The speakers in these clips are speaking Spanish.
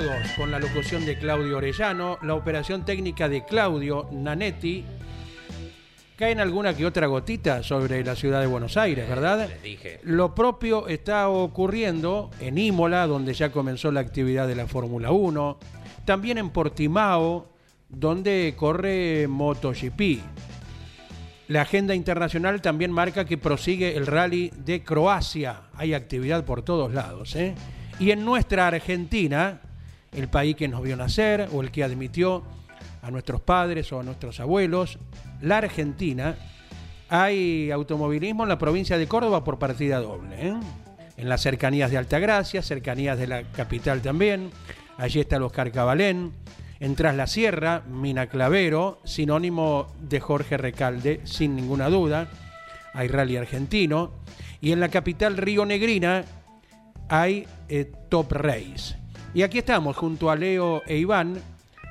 Todos. Con la locución de Claudio Orellano, la operación técnica de Claudio Nanetti. Caen alguna que otra gotita sobre la ciudad de Buenos Aires, ¿verdad? les dije. Lo propio está ocurriendo en Imola, donde ya comenzó la actividad de la Fórmula 1. También en Portimao, donde corre MotoGP. La agenda internacional también marca que prosigue el rally de Croacia. Hay actividad por todos lados. ¿eh? Y en nuestra Argentina, el país que nos vio nacer o el que admitió a nuestros padres o a nuestros abuelos, la Argentina, hay automovilismo en la provincia de Córdoba por partida doble. ¿eh? En las cercanías de Altagracia, cercanías de la capital también. Allí está el Oscar Cabalén. En Tras la Sierra, Mina Clavero, sinónimo de Jorge Recalde, sin ninguna duda. Hay rally argentino. Y en la capital Río Negrina hay eh, Top Race. Y aquí estamos junto a Leo e Iván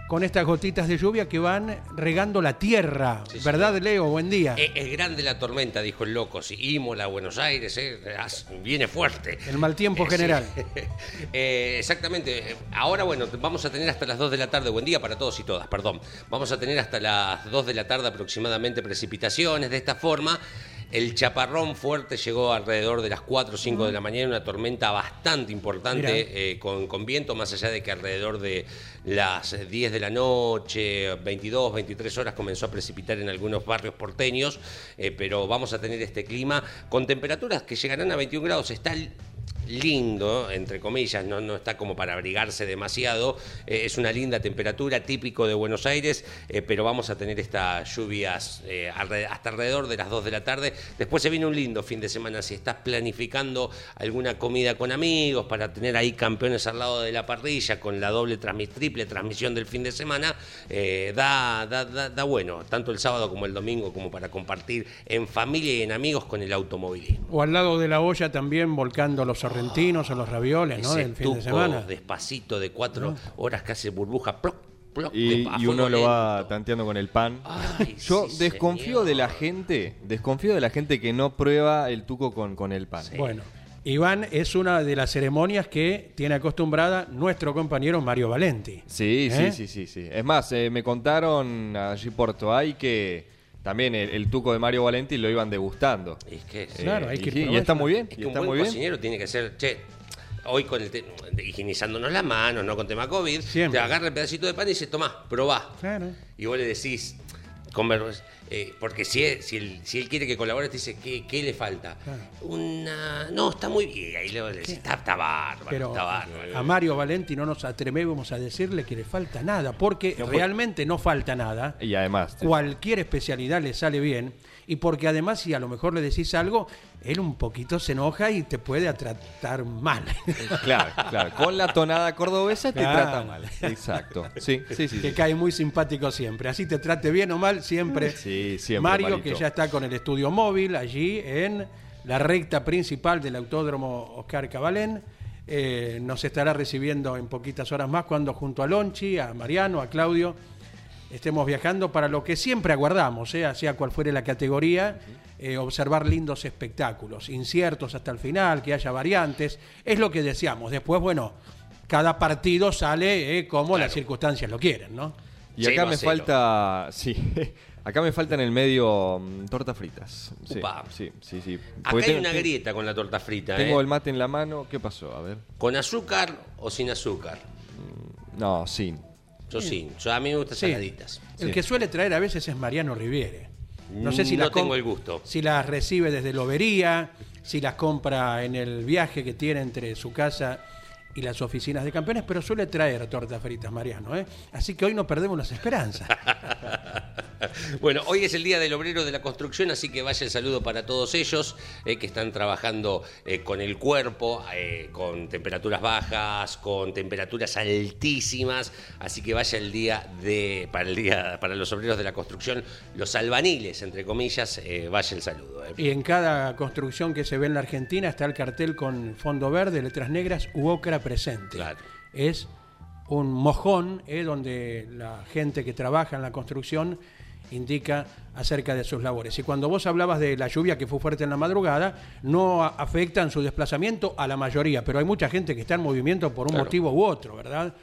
con estas gotitas de lluvia que van regando la tierra. Sí, ¿Verdad, Leo? Buen día. Es, es grande la tormenta, dijo el loco. Sí, Imola, Buenos Aires, eh, viene fuerte. El mal tiempo Eh, sí. general. Eh, exactamente. Ahora, bueno, vamos a tener hasta las 2 de la tarde, buen día para todos y todas, perdón. Vamos a tener hasta las 2 de la tarde aproximadamente precipitaciones. De esta forma, el chaparrón fuerte llegó alrededor de las 4 o 5 de la mañana, una tormenta bastante importante eh, con, con viento, más allá de que alrededor de las 10 de la noche, 22, 23 horas comenzó a precipitar en algunos barrios porteños, eh, pero vamos a tener este clima con temperaturas que llegarán a 21 grados. Está lindo, entre comillas, no, no está como para abrigarse demasiado. Eh, es una linda temperatura, típico de Buenos Aires, eh, pero vamos a tener estas lluvias eh, hasta alrededor de las 2 de la tarde. Después se viene un lindo fin de semana. Si estás planificando alguna comida con amigos para tener ahí campeones al lado de la parrilla con la doble triple transmisión del fin de semana, da, da, da- da bueno, tanto el sábado como el domingo, como para compartir en familia y en amigos con el automovilismo. O al lado de la olla también volcando los sorrentinos o los ravioles, ¿no? Ese Del fin de semana. despacito de cuatro horas que hace burbuja, ploc, ploc, Y, de- y uno lo va tanteando con el pan. Ay, Yo sí, desconfío señor. de la gente, desconfío de la gente que no prueba el tuco con, con el pan. Bueno, Iván es una de las ceremonias que tiene acostumbrada nuestro compañero Mario Valenti. Sí, ¿Eh? sí, sí, sí, sí. Es más, eh, me contaron allí por Toay que también el, el tuco de Mario Valenti lo iban degustando. Es que, Eh, Claro, hay y, que y está muy bien, es y que un está buen muy bien. cocinero tiene que ser, che, hoy con el te- higienizándonos las manos, no con tema COVID, Siempre. te agarra el pedacito de pan y dice, tomá, probá. Claro. Y vos le decís, eh, porque si él, si, él, si él quiere que colabore, te dice, ¿qué, qué le falta? Claro. Una... No, está muy bien. Ahí le, le decís, está, está bárbaro, Pero está bárbaro. a Mario Valenti no nos atrevemos a decirle que le falta nada, porque realmente no falta nada. Y además, Cualquier especialidad le sale bien y porque además si a lo mejor le decís algo, él un poquito se enoja y te puede tratar mal. claro, claro, con la tonada cordobesa te Claro. trata mal. Exacto. Sí, sí, sí. que sí. cae muy simpático siempre. Así te trate bien o mal, siempre. Sí, siempre, Mario, Marito. que ya está con el estudio móvil allí en la recta principal del Autódromo Oscar Cabalén. Eh, nos estará recibiendo en poquitas horas más cuando junto a Lonchi, a Mariano, a Claudio, estemos viajando para lo que siempre aguardamos, sea, sea cual fuere la categoría, eh, observar lindos espectáculos, inciertos hasta el final, que haya variantes, es lo que deseamos. Después, bueno, cada partido sale eh, como las circunstancias lo quieren, ¿no? Y acá me falta. Sí. Acá me falta en el medio mm, tortas fritas. Sí, Upa. sí, sí. sí. Acá Porque hay tengo- una grieta con la torta frita, Tengo ¿eh? el mate en la mano. ¿Qué pasó? A ver. ¿Con azúcar o sin azúcar? No, sin. Yo sí. Yo, a mí me gustan Sí. saladitas. El Sí. que suele traer a veces es Mariano Riviere. No sé si No las com- tengo el gusto. Si las recibe desde Lobería, si las compra en el viaje que tiene entre su casa y las oficinas de campeones, pero suele traer tortas fritas, Mariano. ¿eh? Así que hoy no perdemos las esperanzas. Bueno, hoy es el Día del Obrero de la Construcción, así que vaya el saludo para todos ellos eh, que están trabajando eh, con el cuerpo, eh, con temperaturas bajas, con temperaturas altísimas, así que vaya el día de para el día para los obreros de la construcción, los albaniles entre comillas, vaya el saludo. Y en cada construcción que se ve en la Argentina está el cartel con fondo verde, letras negras u ocra presente. Claro. Es un mojón eh, donde la gente que trabaja en la construcción indica acerca de sus labores. Y cuando vos hablabas de la lluvia que fue fuerte en la madrugada, no a- afecta en su desplazamiento a la mayoría, pero hay mucha gente que está en movimiento por un Claro. motivo u otro, ¿verdad?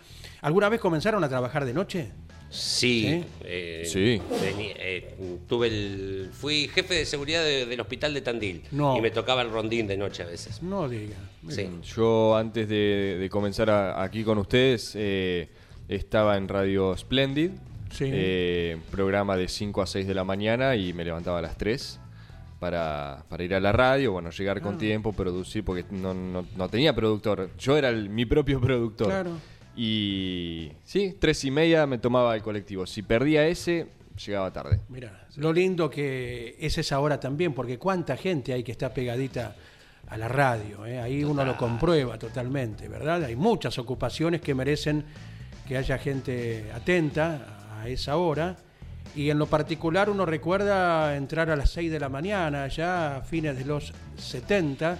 ¿Alguna vez comenzaron a trabajar de noche? Sí, ¿Sí? eh, Sí. eh, tuve el, fui jefe de seguridad de- del hospital de Tandil No. y me tocaba el rondín de noche a veces. No diga. Sí. Yo antes de, de comenzar a- aquí con ustedes eh, estaba en Radio Splendid, Sí. eh, programa de 5 a 6 de la mañana y me levantaba a las 3 para, para ir a la radio, bueno, llegar Ah. con tiempo, producir, porque no, no- no tenía productor, yo era el- mi propio productor. Claro. Y sí, tres y media me tomaba el colectivo. Si perdía ese, llegaba tarde. Mira, lo lindo que es esa hora también, porque cuánta gente hay que está pegadita a la radio, ¿eh? ahí uno lo comprueba totalmente, ¿verdad? Hay muchas ocupaciones que merecen que haya gente atenta a esa hora. Y en lo particular uno recuerda entrar a las 6 de la mañana, ya a fines de los 70,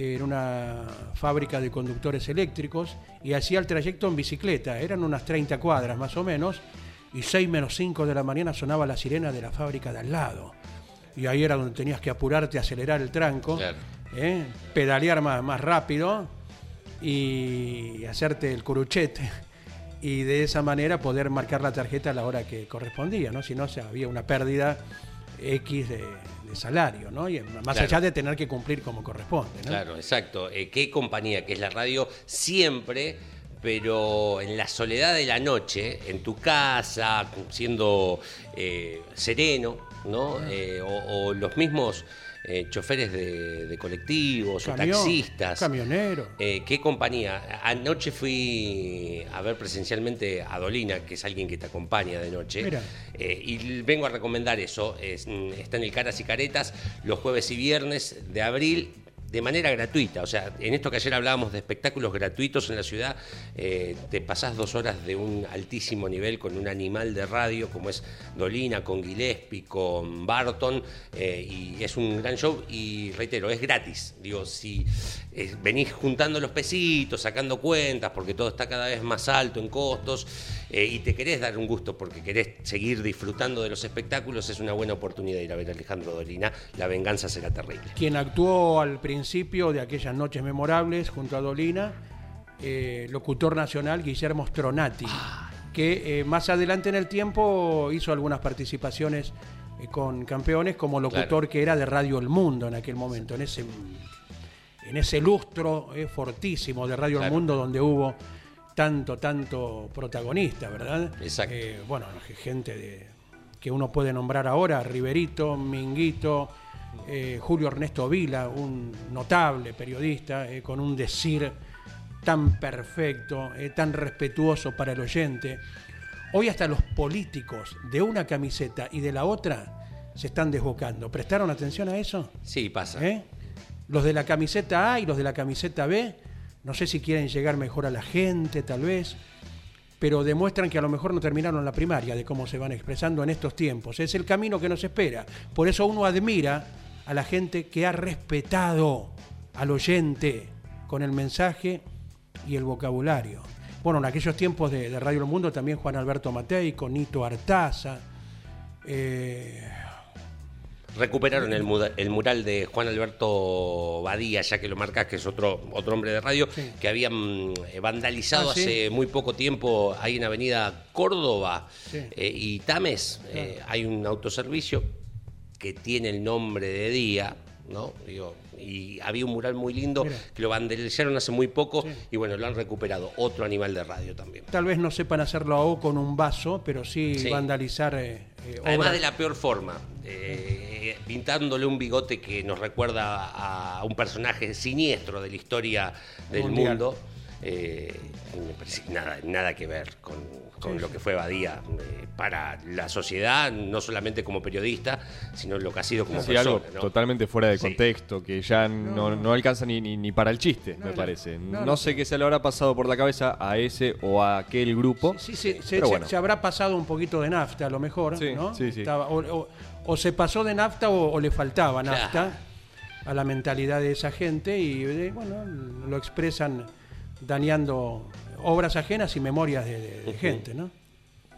en una fábrica de conductores eléctricos y hacía el trayecto en bicicleta. Eran unas 30 cuadras más o menos. Y 6 menos 5 de la mañana sonaba la sirena de la fábrica de al lado. Y ahí era donde tenías que apurarte, acelerar el tranco, Claro. ¿eh? pedalear más, más rápido y hacerte el curuchete. Y de esa manera poder marcar la tarjeta a la hora que correspondía, ¿no? Si no, o sea, había una pérdida X de, de salario, ¿no? Y más Claro. allá de tener que cumplir como corresponde, ¿no? Claro, exacto. Eh, ¿Qué compañía que es la radio? Siempre, pero en la soledad de la noche, en tu casa, siendo eh, sereno, ¿no? Eh, o, o los mismos eh, choferes de, de colectivos Camión, o taxistas. Camionero. Eh, ¿Qué compañía? Anoche fui a ver presencialmente a Dolina, que es alguien que te acompaña de noche. Mira. Eh, y vengo a recomendar eso. Es, mm, está en el Caras y Caretas los jueves y viernes de abril de manera gratuita. O sea, en esto que ayer hablábamos de espectáculos gratuitos en la ciudad, eh, te pasás dos horas de un altísimo nivel con un animal de radio como es Dolina, con Gillespie, con Barton, eh, y es un gran show y reitero, es gratis. Digo, si eh, venís juntando los pesitos, sacando cuentas, porque todo está cada vez más alto en costos, eh, y te querés dar un gusto porque querés seguir disfrutando de los espectáculos, es una buena oportunidad ir a ver a Alejandro Dolina. La venganza será terrible. quien actuó al principio de aquellas noches memorables junto a Dolina, eh, locutor nacional Guillermo Stronati, que eh, más adelante en el tiempo hizo algunas participaciones con campeones como locutor Claro. que era de Radio El Mundo en aquel momento, en ese, en ese lustro eh, fortísimo de Radio El. Mundo donde hubo tanto, tanto protagonista, ¿verdad? Exacto. Eh, bueno, gente de, que uno puede nombrar ahora, Riverito, Minguito, eh, Julio Ernesto Vila, un notable periodista, eh, con un decir tan perfecto, eh, tan respetuoso para el oyente. Hoy hasta los políticos de una camiseta y de la otra se están desbocando. ¿Prestaron atención a eso? Sí, pasa. Los de la camiseta A y los de la camiseta B, no sé si quieren llegar mejor a la gente, tal vez, pero demuestran que a lo mejor no terminaron la primaria de cómo se van expresando en estos tiempos. Es el camino que nos espera. Por eso uno admira a la gente que ha respetado al oyente con el mensaje y el vocabulario. Bueno, en aquellos tiempos de, Radio El Mundo también Juan Alberto Matei, con Nito Artaza. eh, Recuperaron el, mural de Juan Alberto Badía, ya que lo marcas, que es otro, otro hombre de radio, Sí. que habían eh, vandalizado Ah, ¿sí? hace muy poco tiempo ahí en Avenida Córdoba Sí. eh, y Tames. eh, hay un autoservicio que tiene el nombre de Día, ¿no? Digo, y había un mural muy lindo Mira. que lo vandalizaron hace muy poco Sí. y bueno, lo han recuperado. Otro animal de radio también. Tal vez no sepan hacerlo a O con un vaso, pero sí, Sí. vandalizar eh, eh, Además de la peor forma, eh, pintándole un bigote que nos recuerda a un personaje siniestro de la historia del Mundial. mundo. eh, nada, nada que ver con, con Sí, lo que fue Badía eh, para la sociedad, no solamente como periodista, sino lo que ha sido como Sí, persona. algo ¿no? totalmente fuera de Sí. contexto, que ya no, no alcanza ni, ni, ni para el chiste, me no, parece. no, No, no. sé qué se le habrá pasado por la cabeza a ese o a aquel grupo. Sí, sí, se, pero se- bueno. se habrá pasado un poquito de nafta a lo mejor, Sí, ¿no? sí, sí. Estaba- o, o- o se pasó de nafta o, o le faltaba nafta Claro. a la mentalidad de esa gente y eh, bueno, lo expresan dañando obras ajenas y memorias de, de- de gente, ¿no?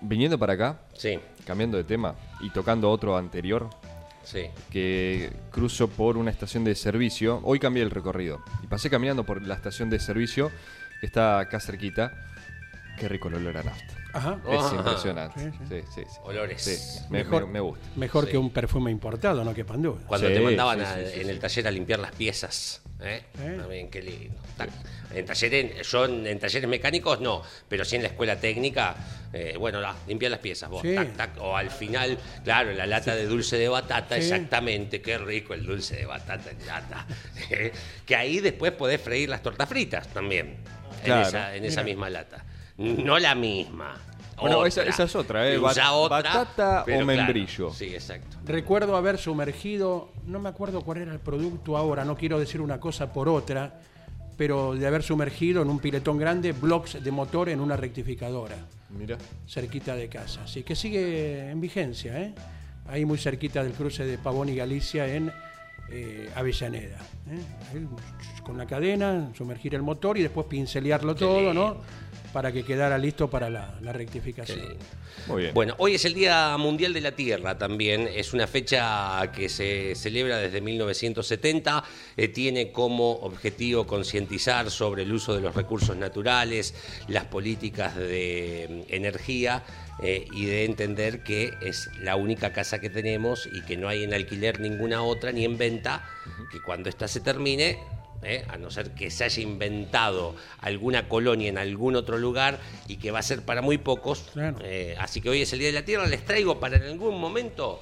Viniendo para acá, Sí, cambiando de tema y tocando otro anterior, sí. que cruzo por una estación de servicio. Hoy cambié el recorrido y pasé caminando por la estación de servicio que está acá cerquita. Qué rico el olor a nafta. Ajá. Es Ah. impresionante. Sí, Sí, sí, sí. Olores. Sí, me, Mejor, me- me gusta. Mejor Sí. que un perfume importado, no quepan duda. Cuando Sí, te mandaban sí, a- sí, sí, en sí. el taller a limpiar las piezas. ¿eh? ¿Eh? También, qué lindo. En talleres, yo en, en talleres mecánicos no, pero sí en la escuela técnica, eh, bueno, la, limpiar las piezas vos. Sí. Tac, tac. O al final, claro, la lata de dulce de batata, Sí. exactamente, qué rico el dulce de batata en lata. ¿eh? que ahí después podés freír las tortas fritas también, Claro. en esa, en esa misma lata. No la misma. Bueno, otra. esa- esa es otra, ¿eh? Bat- otra, batata o claro, membrillo. sí, exacto. Recuerdo haber sumergido, no me acuerdo cuál era el producto ahora, no quiero decir una cosa por otra, pero de haber sumergido en un piletón grande blocks de motor en una rectificadora, Mira. cerquita de casa. Así que sigue en vigencia, ¿eh? ahí muy cerquita del cruce de Pavón y Galicia en eh, Avellaneda. ¿eh? Ahí, con la cadena, sumergir el motor y después pincelearlo Qué todo, lindo. ¿no? Para que quedara listo para la, rectificación. Muy bien. Bueno, hoy es el Día Mundial de la Tierra también. Es una fecha que se celebra desde 1970. Eh, tiene como objetivo concientizar sobre el uso de los recursos naturales, las políticas de mm, energía eh, y de entender que es la única casa que tenemos y que no hay en alquiler ninguna otra ni en venta, que cuando esta se termine ¿eh? a no ser que se haya inventado alguna colonia en algún otro lugar y que va a ser para muy pocos. Claro. Eh, así que hoy es el Día de la Tierra, les traigo para en algún momento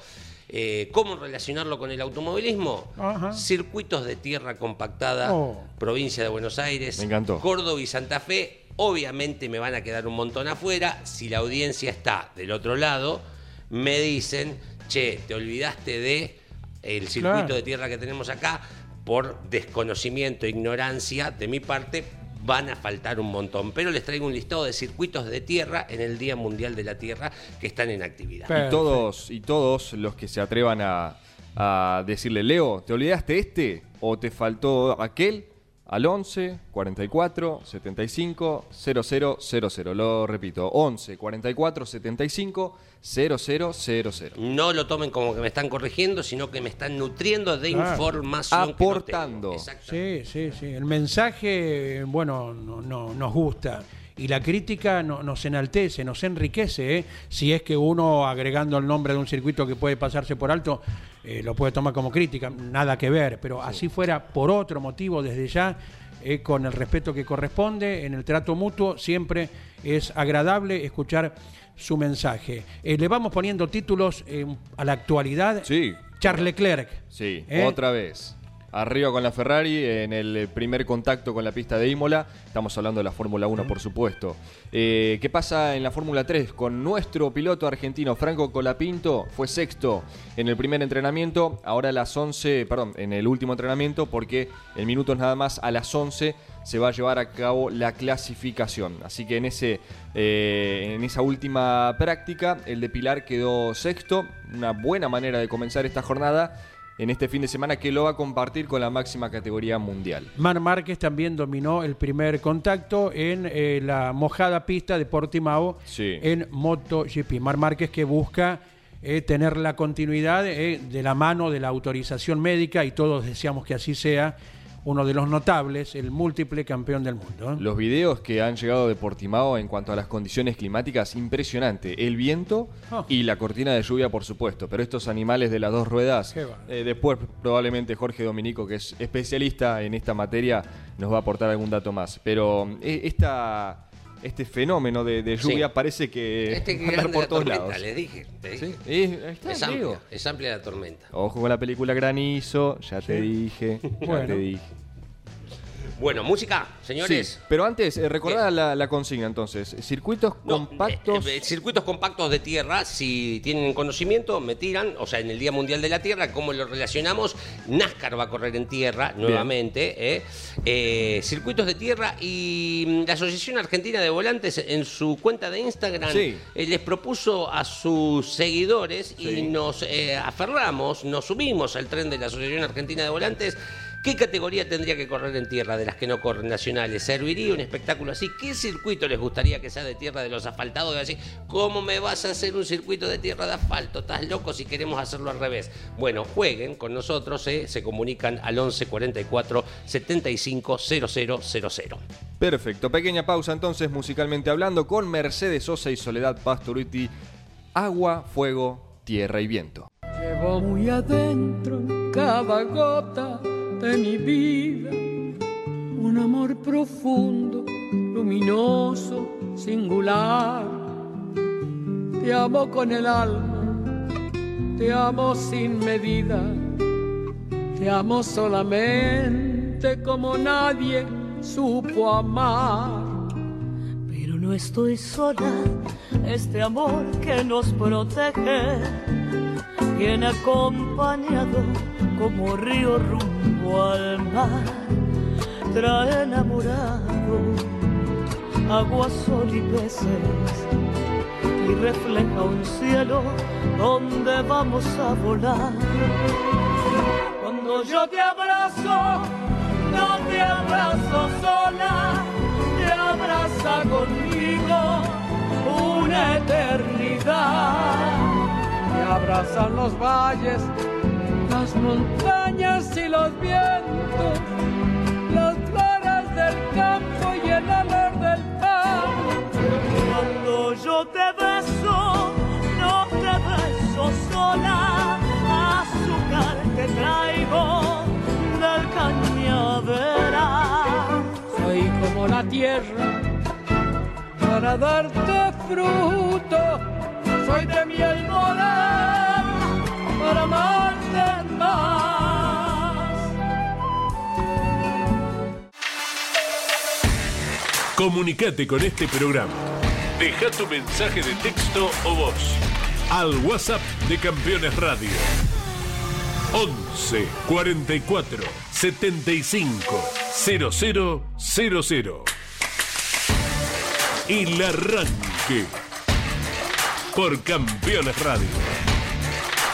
eh, cómo relacionarlo con el automovilismo. Ajá. Circuitos de tierra compactada, Oh. provincia de Buenos Aires, Me encantó. Córdoba y Santa Fe. Obviamente me van a quedar un montón afuera. Si la audiencia está del otro lado, me dicen, che, te olvidaste de el circuito Claro. de tierra que tenemos acá. Por desconocimiento e ignorancia de mi parte, van a faltar un montón. Pero les traigo un listado de circuitos de tierra en el Día Mundial de la Tierra que están en actividad. Y todos, y todos los que se atrevan a, a decirle, Leo, ¿te olvidaste este? ¿O te faltó aquel? Al 11 44 75 0000. Lo repito, 11 44 75 0000. No lo tomen como que me están corrigiendo, sino que me están nutriendo de Claro. información. que no Aportando. tengo. Sí, sí, sí. El mensaje, bueno, no, no- nos gusta. Y la crítica no- nos enaltece, nos enriquece. ¿eh? Si es que uno, agregando el nombre de un circuito que puede pasarse por alto, eh, lo puede tomar como crítica. Nada que ver. Pero así fuera por otro motivo, desde ya, eh, con el respeto que corresponde, en el trato mutuo, siempre es agradable escuchar su mensaje. Eh, le vamos poniendo títulos eh, a la actualidad. Sí. Charles Leclerc. Sí, otra vez. Arriba con la Ferrari en el primer contacto con la pista de Imola. Estamos hablando de la Fórmula 1, por supuesto. Eh, ¿Qué pasa en la Fórmula 3? Con nuestro piloto argentino Franco Colapinto fue sexto en el primer entrenamiento. Ahora a las 11, perdón, en el último entrenamiento, porque en minutos nada más a las 11 se va a llevar a cabo la clasificación. Así que en, ese, eh, en esa última práctica, el de Pilar quedó sexto. Una buena manera de comenzar esta jornada en este fin de semana que lo va a compartir con la máxima categoría mundial. Mar Márquez también dominó el primer contacto en eh, la mojada pista de Portimao Sí. en MotoGP. Mar Márquez que busca eh, tener la continuidad eh, de la mano de la autorización médica y todos deseamos que así sea uno de los notables, el múltiple campeón del mundo. ¿eh? Los videos que han llegado de Portimao en cuanto a las condiciones climáticas, impresionante. El viento Oh. y la cortina de lluvia, por supuesto. Pero estos animales de las dos ruedas, eh, después probablemente Jorge Dominico, que es especialista en esta materia, nos va a aportar algún dato más. Pero eh, esta, este fenómeno de, de lluvia Sí. parece que Este que va a andar grande por la todos tormenta, lados. les dije. te dije. Sí, Es digo. amplia, es amplia la tormenta. Ojo con la película Granizo, ya te dije, ya Bueno. te dije. Bueno, música, señores. Sí, pero antes, eh, recordad la, la consigna entonces. Circuitos No, compactos. eh, eh, circuitos compactos de tierra, si tienen conocimiento, me tiran, o sea, en el Día Mundial de la Tierra, ¿cómo lo relacionamos? NASCAR va a correr en tierra nuevamente, ¿eh? Eh, circuitos de tierra y mm, la Asociación Argentina de Volantes en su cuenta de Instagram Sí. les propuso a sus seguidores y nos aferramos, nos subimos al tren de la Asociación Argentina de Volantes. ¿Qué categoría tendría que correr en tierra de las que no corren nacionales? ¿Serviría un espectáculo así? ¿Qué circuito les gustaría que sea de tierra de los asfaltados? Así, ¿cómo me vas a hacer un circuito de tierra de asfalto? ¿Estás loco si queremos hacerlo al revés? Bueno, jueguen con nosotros, eh, se comunican al 11 44 75 0000. Perfecto. Pequeña pausa entonces, musicalmente hablando, con Mercedes Sosa y Soledad Pastoruti. Agua, fuego, tierra y viento. Llevo muy adentro en cada gota de mi vida un amor profundo, luminoso, singular. Te amo con el alma, te amo sin medida, te amo solamente como nadie supo amar. Pero no estoy sola, este amor que nos protege viene acompañado como río rumbo al mar, trae enamorado agua, sol y peces y refleja un cielo donde vamos a volar. Cuando yo te abrazo, no te abrazo sola, te abraza conmigo una eternidad. Te abrazan los valles, montañas y los vientos, las flores del campo y el olor del pan. Cuando yo te beso, no te beso sola, azúcar te traigo del cañaveral. Soy como la tierra para darte fruto. Soy de miel moral para. Comunicate con este programa. Deja tu mensaje de texto o voz al WhatsApp de Campeones Radio. 11 44 75 0000. El arranque por Campeones Radio.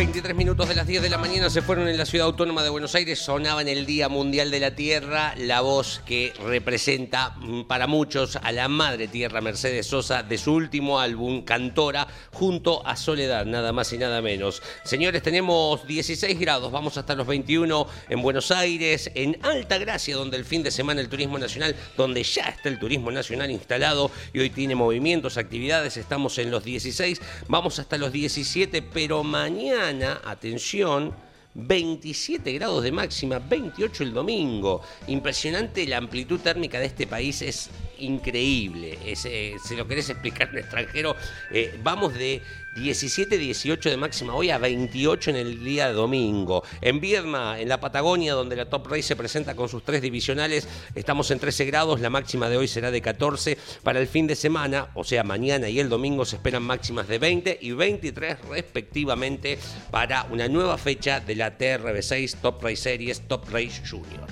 23 minutos de las 10 de la mañana se fueron en la ciudad autónoma de Buenos Aires, sonaba en el Día Mundial de la Tierra la voz que representa mm, para muchos a la madre tierra Mercedes Sosa de su último álbum, Cantora, junto a Soledad, nada más y nada menos. Señores, tenemos 16 grados, vamos hasta los 21 en Buenos Aires, en Alta Gracia, donde el fin de semana el turismo nacional, donde ya está el turismo nacional instalado y hoy tiene movimientos, actividades, estamos en los 16, vamos hasta los 17, pero mañana, atención, 27 grados de máxima, 28 el domingo. Impresionante la amplitud térmica de este país, es increíble. Es, eh, si lo querés explicar en extranjero, eh, vamos de 17, 18 de máxima hoy a 28 en el día de domingo. En Viedma, en la Patagonia, donde la Top Race se presenta con sus tres divisionales, estamos en 13 grados, la máxima de hoy será de 14. Para el fin de semana, o sea, mañana y el domingo, se esperan máximas de 20 y 23 respectivamente para una nueva fecha de la TRB6 Top Race Series Top Race Junior.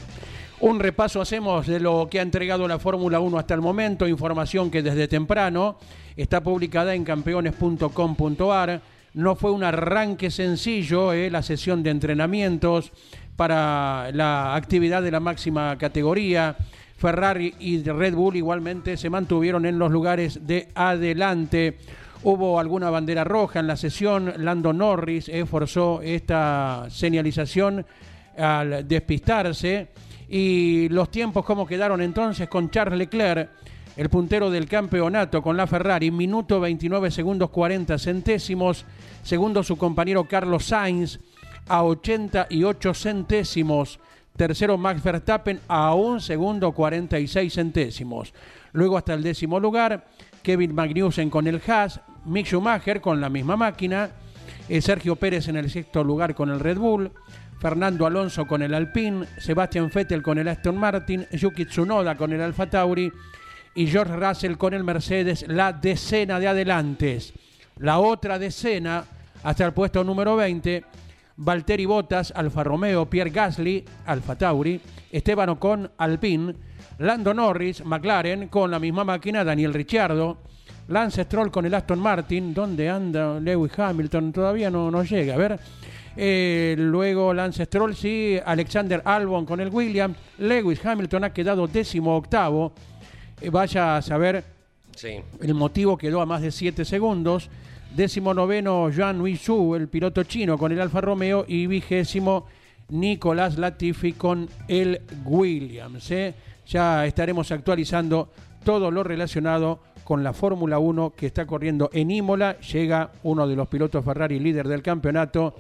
Un repaso hacemos de lo que ha entregado la Fórmula 1 hasta el momento, información que desde temprano está publicada en campeones.com.ar. No fue un arranque sencillo eh, la sesión de entrenamientos para la actividad de la máxima categoría. Ferrari y Red Bull igualmente se mantuvieron en los lugares de adelante. Hubo alguna bandera roja en la sesión. Lando Norris eh, forzó esta señalización al despistarse. Y los tiempos, ¿cómo quedaron entonces con Charles Leclerc? El puntero del campeonato con la Ferrari, minuto 29 segundos 40 centésimos. Segundo su compañero Carlos Sainz a 88 centésimos. Tercero Max Verstappen a un segundo 46 centésimos. Luego hasta el décimo lugar, Kevin Magnussen con el Haas, Mick Schumacher con la misma máquina, eh, Sergio Pérez en el sexto lugar con el Red Bull, Fernando Alonso con el Alpine, Sebastian Vettel con el Aston Martin, Yuki Tsunoda con el Alfa Tauri y George Russell con el Mercedes, la decena de adelantes. La otra decena, hasta el puesto número 20, Valtteri Bottas, Alfa Romeo, Pierre Gasly, Alfa Tauri, Esteban Ocon, Alpine, Lando Norris, McLaren, con la misma máquina, Daniel Ricciardo, Lance Stroll con el Aston Martin, ¿dónde anda Lewis Hamilton? Todavía no, no llega, a ver. Eh, luego Lance Stroll, sí, Alexander Albon con el Williams, Lewis Hamilton ha quedado décimo octavo, Eh, vaya a saber Sí. el motivo quedó a más de 7 segundos. Décimo noveno, Jean Wu, el piloto chino con el Alfa Romeo. Y vigésimo, Nicolás Latifi con el Williams. ¿eh? Ya estaremos actualizando todo lo relacionado con la Fórmula 1 que está corriendo en Imola. Llega uno de los pilotos Ferrari líder del campeonato.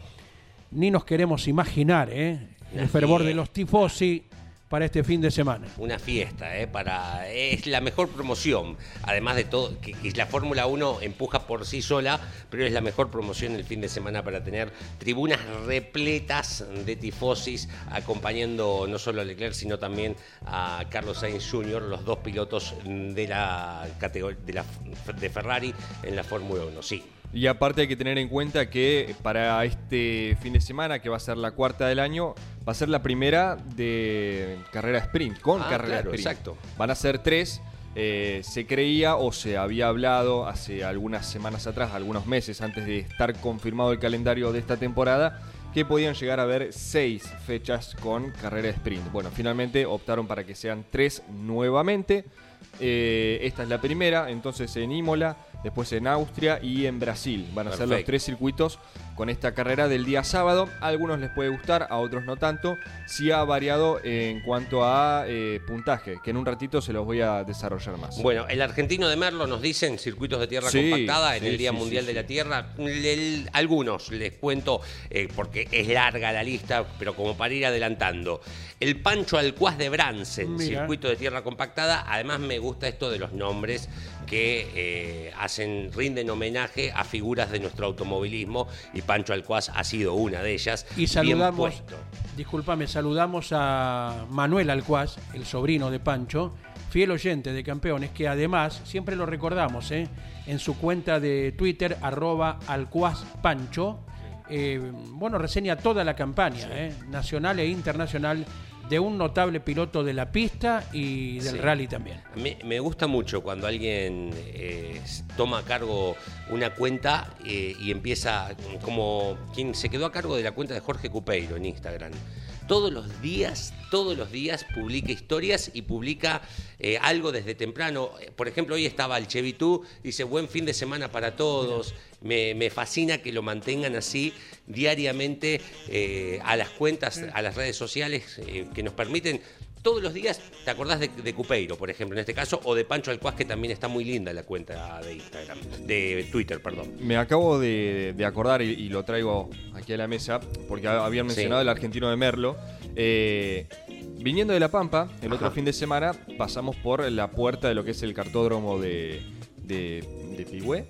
Ni nos queremos imaginar ¿eh? el fervor de los tifosi para este fin de semana. Una fiesta, ¿eh? Para, es la mejor promoción. Además de todo, que, que la Fórmula 1 empuja por sí sola, pero es la mejor promoción el fin de semana para tener tribunas repletas de tifosis acompañando no solo a Leclerc, sino también a Carlos Sainz Jr., los dos pilotos de la categoría de, la, de Ferrari en la Fórmula 1. Sí, Y aparte hay que tener en cuenta que para este fin de semana, que va a ser la cuarta del año, va a ser la primera de carrera sprint, con Ah, carrera claro, sprint. exacto. Van a ser tres. eh, se creía o se había hablado hace algunas semanas atrás, algunos meses antes de estar confirmado el calendario de esta temporada, que podían llegar a haber seis fechas con carrera sprint. Bueno, finalmente optaron para que sean tres nuevamente. Eh, esta es la primera, entonces en Imola, después en Austria y en Brasil. Van a ser los tres circuitos con esta carrera del día sábado. A algunos les puede gustar, a otros no tanto. Sí ha variado en cuanto a eh, puntaje, que en un ratito se los voy a desarrollar más. Bueno, el argentino de Merlo nos dicen circuitos de tierra Sí, compactada en sí, el Día sí, Mundial sí, de la Tierra. El- algunos les cuento eh, porque es larga la lista, pero como para ir adelantando. El Pancho Alcuaz de Bransen, Mira. circuito de tierra compactada. Además me gusta esto de los nombres que eh, hacen, rinden homenaje a figuras de nuestro automovilismo y Pancho Alcuaz ha sido una de ellas. Y saludamos, discúlpame, saludamos a Manuel Alcuaz, el sobrino de Pancho, fiel oyente de campeones, que además, siempre lo recordamos, ¿eh? en su cuenta de Twitter, arroba Alcuaz Pancho, eh, bueno, reseña toda la campaña, ¿eh? nacional e internacional, de un notable piloto de la pista y del Sí. rally también. Me, me gusta mucho cuando alguien eh, toma a cargo una cuenta eh, y empieza como quien se quedó a cargo de la cuenta de Jorge Cupeiro en Instagram. Todos los días, todos los días publica historias y publica eh, algo desde temprano. Por ejemplo, hoy estaba el Chevitú, dice buen fin de semana para todos. Me, me fascina que lo mantengan así diariamente eh, a las cuentas, a las redes sociales eh, que nos permiten todos los días, ¿te acordás de, de Cupeiro, por ejemplo, en este caso? O de Pancho Alcuaz, que también está muy linda la cuenta de Instagram, de Twitter, perdón. Me acabo de, de acordar y, y lo traigo aquí a la mesa, porque ha- habían Sí. mencionado el argentino de Merlo. Eh, viniendo de La Pampa, el otro fin de semana pasamos por la puerta de lo que es el cartódromo de, de, de Pigüé,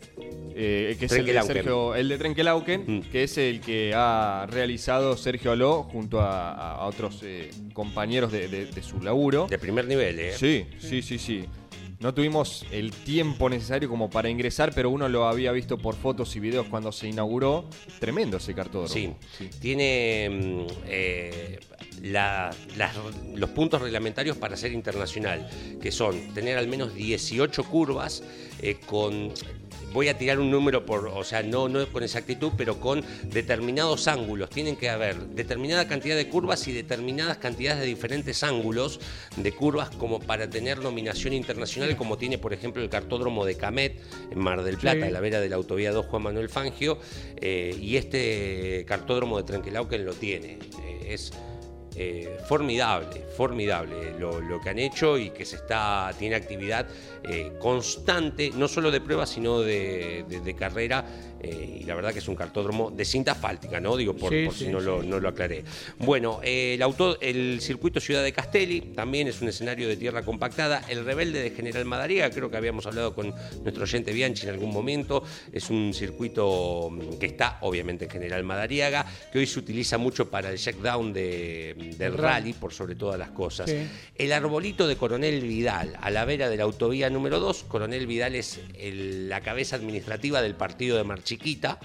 eh, que es el de. Sergio, el de Trenquelauquen, Mm. que es el que ha realizado Sergio Aló junto a, a- a otros eh, compañeros de, de- de su laburo. De primer nivel, ¿eh? Sí, sí, sí, sí. No tuvimos el tiempo necesario como para ingresar, pero uno lo había visto por fotos y videos cuando se inauguró. Tremendo ese cartódromo. Sí, Sí. tiene mm, eh, la- las- los puntos reglamentarios para ser internacional, que son tener al menos 18 curvas eh, con voy a tirar un número por, o sea, no, no con exactitud, pero con determinados ángulos. Tienen que haber determinada cantidad de curvas y determinadas cantidades de diferentes ángulos de curvas como para tener nominación internacional, como tiene, por ejemplo, el cartódromo de Camet en Mar del Plata, Sí. en la vera de la autovía 2 Juan Manuel Fangio, eh, y este cartódromo de Trenquelauquen lo tiene. Eh, es eh, formidable, formidable lo, que han hecho y que se está, tiene actividad eh, constante, no solo de prueba, sino de- de carrera. Eh, y la verdad que es un cartódromo de cinta asfáltica, ¿no? Digo, por, Sí, por sí, si no, lo, no lo aclaré. Bueno, eh, el, auto, el circuito Ciudad de Castelli también es un escenario de tierra compactada. El Rebelde de General Madariaga, creo que habíamos hablado con nuestro oyente Bianchi en algún momento. Es un circuito mm, que está, obviamente, en General Madariaga, que hoy se utiliza mucho para el checkdown de, del El rally, por sobre todas las cosas. El arbolito de Coronel Vidal, a la vera de la autovía número 2. Coronel Vidal es el- la cabeza administrativa del partido de Mar Chiquita.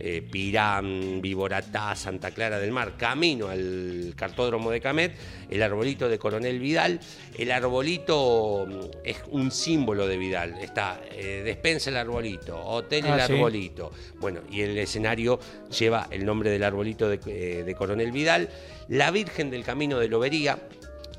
eh, Pirán, Viboratá, Santa Clara del Mar, camino al cartódromo de Camet, el arbolito de Coronel Vidal. El arbolito mm, es un símbolo de Vidal. Está eh, despensa el arbolito, hotel el Ah, sí. arbolito. Bueno, y el escenario lleva el nombre del arbolito de, eh, de Coronel Vidal. La Virgen del Camino de Lobería,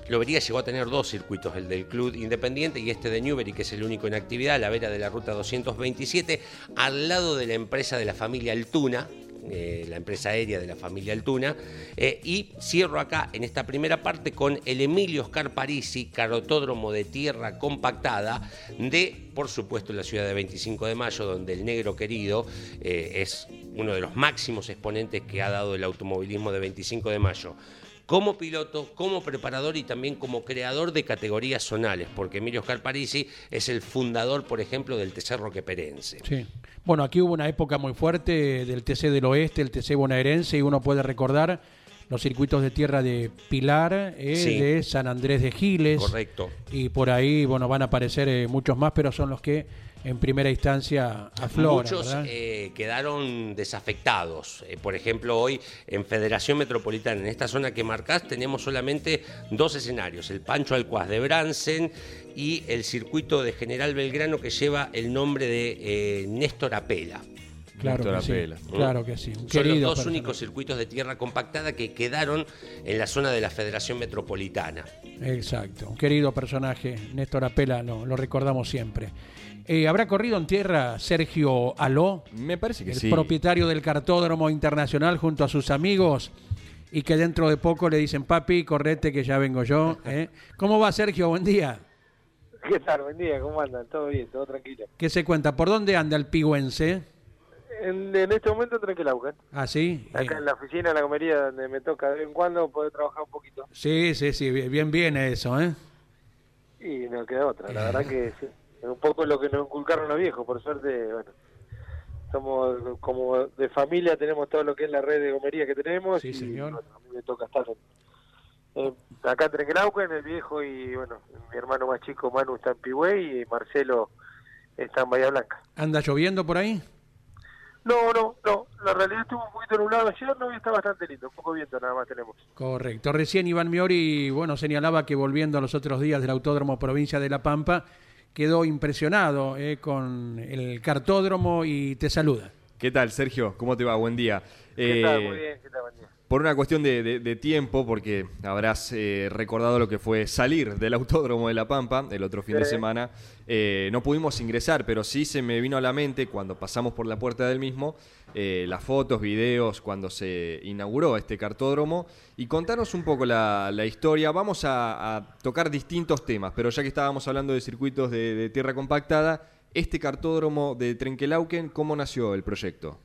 Lobería llegó a tener dos circuitos, el del Club Independiente y este de Newbery, que es el único en actividad, a la vera de la ruta 227, al lado de la empresa de la familia Altuna, eh, la empresa aérea de la familia Altuna. Eh, y cierro acá en esta primera parte con el Emilio Oscar Parisi, carotódromo de tierra compactada de, por supuesto, la ciudad de 25 de mayo, donde el negro querido eh, es uno de los máximos exponentes que ha dado el automovilismo de 25 de mayo como piloto, como preparador y también como creador de categorías zonales, porque Emilio Oscar Parisi es el fundador, por ejemplo, del TC Roqueperense. Sí. Bueno, aquí hubo una época muy fuerte del TC del Oeste, el TC bonaerense, y uno puede recordar los circuitos de tierra de Pilar, eh, Sí. de San Andrés de Giles. Correcto. Y por ahí, bueno, van a aparecer eh, muchos más, pero son los que en primera instancia afloran. Muchos eh, quedaron desafectados. Eh, por ejemplo, hoy en Federación Metropolitana, en esta zona que marcás, tenemos solamente dos escenarios: el Pancho Alcuaz de Bransen y el circuito de General Belgrano que lleva el nombre de eh, Néstor Apela. Claro Néstor que sí, Apela. claro que sí. Un Son los dos únicos circuitos de tierra compactada que quedaron en la zona de la Federación Metropolitana. Exacto, un querido personaje, Néstor Apela, lo, lo recordamos siempre. Eh, ¿Habrá corrido en tierra Sergio Aló, Me parece que el sí. propietario del cartódromo internacional junto a sus amigos? Y que dentro de poco le dicen, papi, correte que ya vengo yo. ¿eh? ¿Cómo va Sergio? Buen día. ¿Qué tal? Buen día, ¿cómo andan? ¿Todo bien? ¿Todo tranquilo? ¿Qué se cuenta? ¿Por dónde anda el pigüense? En, en este momento tranquilo, ¿Ah, sí? Acá Eh, en la oficina, en la comería, donde me toca de vez en cuando poder trabajar un poquito. Sí, sí, sí, bien viene eso, ¿eh? Y no queda otra, la verdad que sí. Es un poco lo que nos inculcaron los viejos, por suerte, bueno. Somos como de familia, tenemos todo lo que es la red de gomería que tenemos. Sí, y, señor. bueno, a mí me toca estar en, en- acá en el viejo y, bueno, mi hermano más chico Manu está en Pigüey y Marcelo está en Bahía Blanca. ¿Anda lloviendo por ahí? No, no, no. La realidad estuvo un poquito nublado ayer, no, está bastante lindo. Un poco viento nada más tenemos. Correcto. Recién Iván Miori, bueno, señalaba que volviendo a los otros días del Autódromo Provincia de La Pampa, quedó impresionado eh, con el cartódromo y te saluda. ¿Qué tal, Sergio? ¿Cómo te va? Buen día. ¿Qué Eh, tal? Muy bien, ¿qué tal? Buen día. Por una cuestión de, de- de tiempo, porque habrás eh, recordado lo que fue salir del Autódromo de La Pampa el otro fin de semana, eh, no pudimos ingresar, pero sí se me vino a la mente cuando pasamos por la puerta del mismo, eh, las fotos, videos, cuando se inauguró este cartódromo. Y contanos un poco la, la historia. Vamos a, a tocar distintos temas, pero ya que estábamos hablando de circuitos de, de tierra compactada, este cartódromo de Trenquelauquen, ¿cómo nació el proyecto?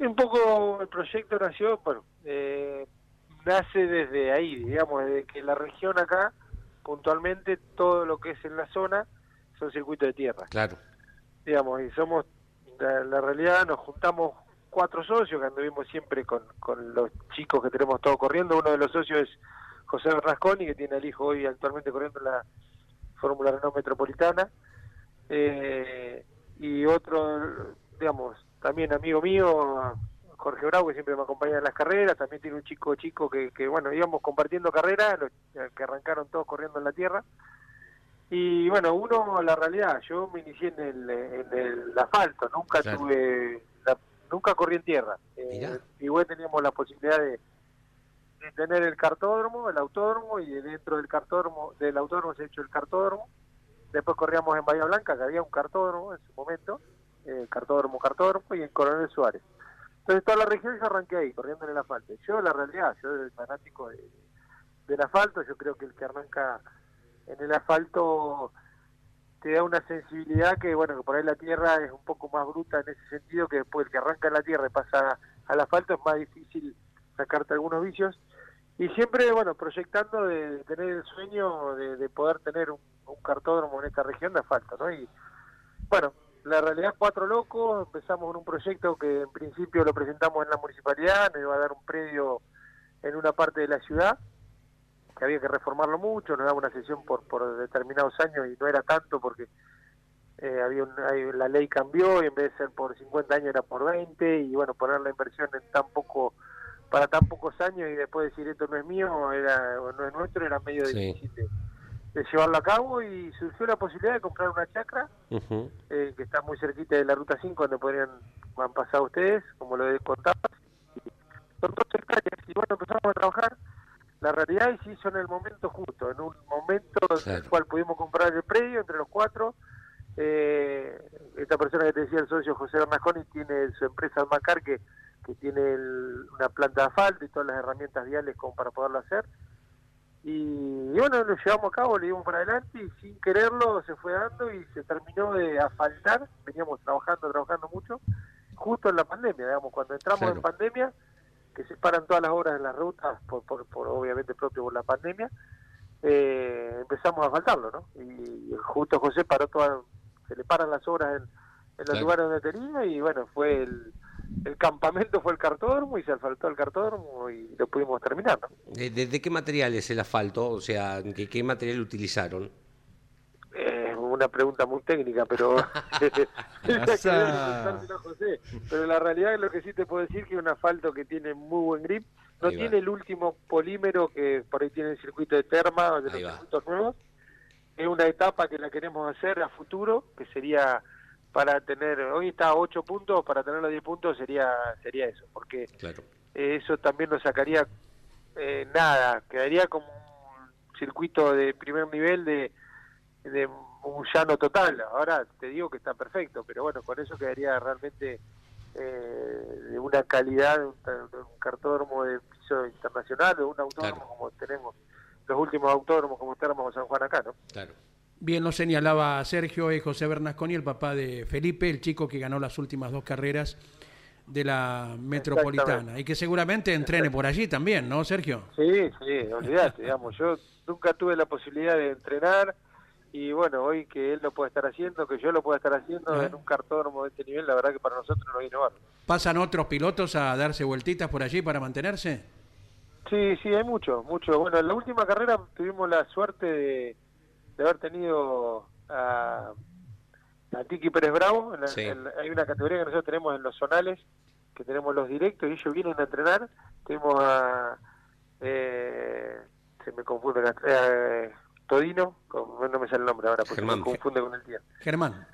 Un poco el proyecto nació, bueno, eh, nace desde ahí, digamos, desde que la región acá, puntualmente, todo lo que es en la zona, son circuitos de tierra. Claro. digamos, y somos, la, la realidad, nos juntamos cuatro socios que anduvimos siempre con, con los chicos que tenemos todos corriendo. Uno de los socios es José Rasconi, que tiene al hijo hoy actualmente corriendo en la Fórmula Renault Metropolitana. Eh, y otro, digamos, también amigo mío, Jorge Bravo, que siempre me acompaña en las carreras. También tiene un chico chico que, que bueno, íbamos compartiendo carreras, los que arrancaron todos corriendo en la tierra. Y bueno, uno, la realidad, yo me inicié en el, en el asfalto, nunca Claro. tuve, la- nunca corrí en tierra. Eh, igual teníamos la posibilidad de, de tener el cartódromo, el autódromo, y dentro del cartódromo, del autódromo se ha hecho el cartódromo. Después corríamos en Bahía Blanca, que había un cartódromo en su momento, eh, cartódromo, cartódromo, y en Coronel Suárez. Entonces toda la región yo arranqué ahí, corriendo en el asfalto. Yo, la realidad, yo soy fanático de, del asfalto, yo creo que el que arranca en el asfalto te da una sensibilidad que, bueno, que por ahí la tierra es un poco más bruta en ese sentido, que después el que arranca en la tierra y pasa al asfalto es más difícil sacarte algunos vicios. Y siempre, bueno, proyectando de, tener el sueño de, de poder tener un, un cartódromo en esta región de asfalto, ¿no? Y bueno, la realidad cuatro locos, empezamos con un proyecto que en principio lo presentamos en la municipalidad, nos iba a dar un predio en una parte de la ciudad, que había que reformarlo mucho, nos daba una sesión por, por determinados años y no era tanto porque eh, había un- hay- la ley cambió y en vez de ser por 50 años era por 20 y bueno, poner la inversión en tan poco para tan pocos años y después decir esto no es mío, era o no es nuestro, era medio Sí. difícil de, de llevarlo a cabo y surgió la posibilidad de comprar una chacra eh, que está muy cerquita de la ruta 5 donde podrían han pasado ustedes, como lo he contado. Son dos hectáreas y bueno, empezamos a trabajar. La realidad que se hizo en el momento justo, en un momento en el cual pudimos comprar el predio entre los cuatro. Eh, esta persona que te decía, el socio José Bernasconi, tiene su empresa Almacar que, que tiene el- una planta de asfalto y todas las herramientas viales como para poderlo hacer. Y, bueno, lo llevamos a cabo, le dimos para adelante y sin quererlo se fue dando y se terminó de asfaltar. Veníamos trabajando, trabajando mucho, justo en la pandemia, digamos, cuando entramos Claro. en pandemia, que se paran todas las obras en las rutas, por, por, por obviamente propio por la pandemia, eh, empezamos a asfaltarlo, ¿no? Y, justo José paró todas, se le paran las obras en, en los Claro. lugares donde tenía y bueno, fue el, el campamento fue el cartódromo y se asfaltó el cartódromo y lo pudimos terminar, ¿no? ¿De, de- de qué material es el asfalto? O sea, ¿qué, qué material utilizaron? Es una pregunta muy técnica, pero José. Pero la realidad es lo que sí te puedo decir que es un asfalto que tiene muy buen grip. No Ahí va. tiene el último polímero que por ahí tiene el circuito de terma, de Ahí los va. circuitos nuevos. Es una etapa que la queremos hacer a futuro, que sería para tener, hoy está a 8 puntos, para tener los 10 puntos sería sería eso, porque Claro. eso también nos sacaría eh, nada, quedaría como un circuito de primer nivel de, de un llano total. Ahora te digo que está perfecto, pero bueno, con eso quedaría realmente eh, de una calidad de un, de un cartódromo de piso internacional, de un autódromo Claro. como tenemos los últimos autódromos como Termo San Juan acá, ¿no? Claro. Bien lo señalaba Sergio, es José Bernasconi, el papá de Felipe, el chico que ganó las últimas dos carreras de la Metropolitana y que seguramente entrene por allí también, ¿no, Sergio? Sí, sí, olvídate, digamos, yo nunca tuve la posibilidad de entrenar y bueno, hoy que él lo puede estar haciendo, que yo lo pueda estar haciendo en un cartódromo de este nivel, la verdad que para nosotros nos viene bárbaro. ¿Pasan otros pilotos a darse vueltitas por allí para mantenerse? Sí, sí, hay mucho, mucho. Bueno, en la última carrera tuvimos la suerte de, de haber tenido a, a Tiki Pérez Bravo. En la- Sí. en hay una categoría que nosotros tenemos en los zonales, que tenemos los directos, y ellos vienen a entrenar. Tenemos a... eh, se me confunde, eh, Todino, con- no me sale el nombre ahora, porque Germán. me confunde con el día. Germán,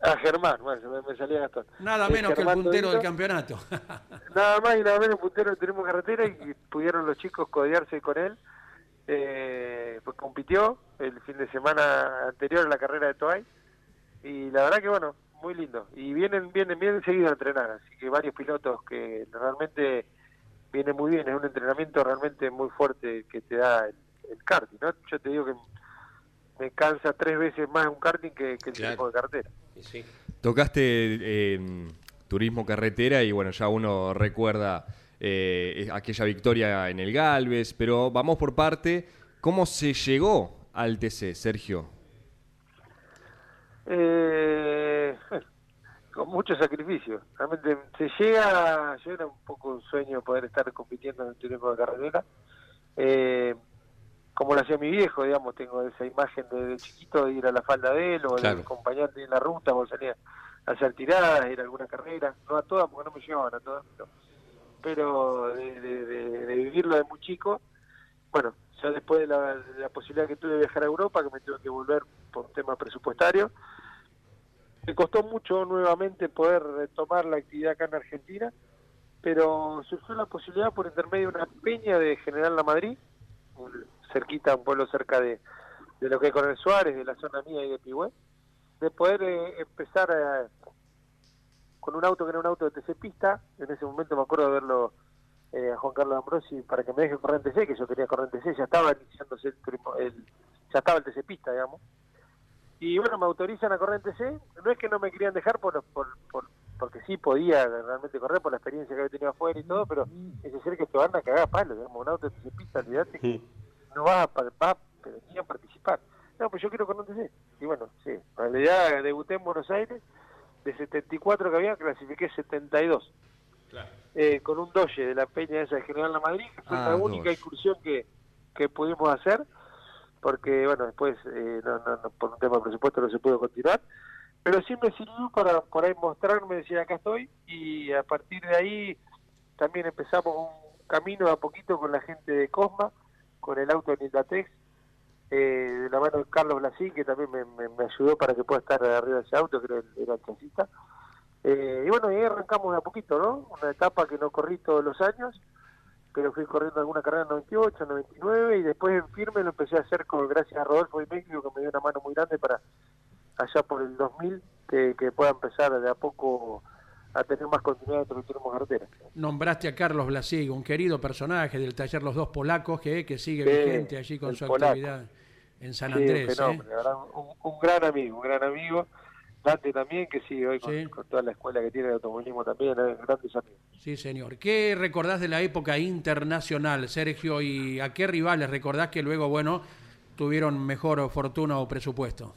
Ah, Germán, bueno, se me, me salía Gastón. nada Eh, menos que el puntero del campeonato. Nada más y nada menos puntero tenemos carretera y pudieron los chicos codearse con él. Eh, pues compitió el fin de semana anterior a la carrera de Toay y la verdad que bueno, muy lindo. Y vienen, vienen, vienen seguido a entrenar, así que varios pilotos que realmente vienen muy bien, es un entrenamiento realmente muy fuerte que te da el, el karting, ¿no? Yo te digo que me cansa tres veces más un karting que, que el Claro. tipo de cartera. Sí. Tocaste eh, turismo carretera y bueno, ya uno recuerda eh, aquella victoria en el Galvez, pero vamos por parte. ¿Cómo se llegó al TC, Sergio? Eh, con mucho sacrificio. Realmente se llega, yo era un poco un sueño poder estar compitiendo en el turismo de carretera. Eh, como lo hacía mi viejo, digamos, tengo esa imagen de, de chiquito de ir a la falda de él o Claro. de acompañarte en la ruta o salir a hacer tiradas, ir a alguna carrera. No a todas, porque no me llevaban a todas, pero, pero de, de- vivirlo de muy chico, bueno, ya después de la, posibilidad que tuve de viajar a Europa, que me tuve que volver por un tema presupuestario. Me costó mucho nuevamente poder retomar la actividad acá en Argentina, pero surgió la posibilidad por intermedio de una peña de General La Madrid, un- cerquita, un pueblo cerca de, de lo que es Coronel Suárez, de la zona mía y de Pigüé, de poder eh, empezar a- con un auto que era un auto de TC Pista, en ese momento me acuerdo de verlo eh, a Juan Carlos Ambrosi para que me deje correr en TC, que yo quería correr en TC, ya estaba iniciándose el, el- ya estaba el TC Pista, digamos. Y bueno, me autorizan a correr en TC, no es que no me querían dejar por, por, por- porque sí podía realmente correr por la experiencia que había tenido afuera y todo, pero es decir que te van a cagar a palo, digamos, un auto de TC Pista, olvídate que no vas a participar. No, pues yo quiero correr en TC. Y bueno, sí, en realidad debuté en Buenos Aires, de 74 que había, clasifiqué 72 eh, con un doye de la peña esa de General La Madrid, que fue Ah, la única incursión que, que pudimos hacer, porque bueno, después eh, no, no, no, por un tema de presupuesto no se pudo continuar, pero sí me sirvió para por ahí mostrarme, decir acá estoy, y a partir de ahí también empezamos un camino a poquito con la gente de Cosma, con el auto de Nildatex, eh, de la mano de Carlos Blasín, que también me, me- ayudó para que pueda estar arriba de ese auto, que era el, era. Eh, y bueno, y ahí arrancamos de a poquito, ¿no? Una etapa que no corrí todos los años, pero fui corriendo alguna carrera en 98, 99, y después en firme lo empecé a hacer con gracias a Rodolfo y México, que me dio una mano muy grande para allá por el 2000, que, que pueda empezar de a poco a tener más continuidad dentro del turismo carretera. Nombraste a Carlos Blasig, un querido personaje del taller Los Dos Polacos, que, que sigue Sí, vigente allí con su polaco. actividad en San Sí, Andrés. un ¿eh? un, un gran amigo, un gran amigo. Dante también, que sigue hoy con, Sí. con toda la escuela que tiene de automovilismo también, eh, grandes amigos. Sí, señor. ¿Qué recordás de la época internacional, Sergio? ¿Y a qué rivales recordás que luego, bueno, tuvieron mejor fortuna o presupuesto?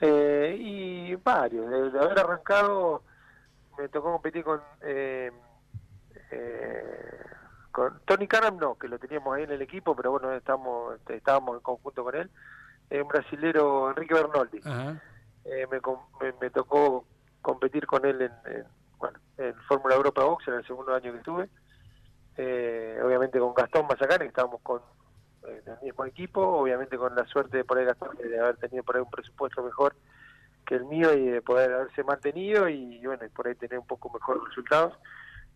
Eh, y varios. De haber arrancado, me tocó competir con, eh, eh, con Tony Caram, no, que lo teníamos ahí en el equipo, pero bueno, estamos, este, estábamos en conjunto con él. Un brasilero, Enrique Bernoldi. Eh, me, me, me tocó competir con él en, en, bueno, en Fórmula Europa Box en el segundo año que estuve. Eh, obviamente con Gastón Mazacane, que estábamos con eh, el mismo equipo, obviamente con la suerte de por ahí Gastón de haber tenido por ahí un presupuesto mejor que el mío y de poder haberse mantenido y, bueno, y por ahí tener un poco mejores resultados.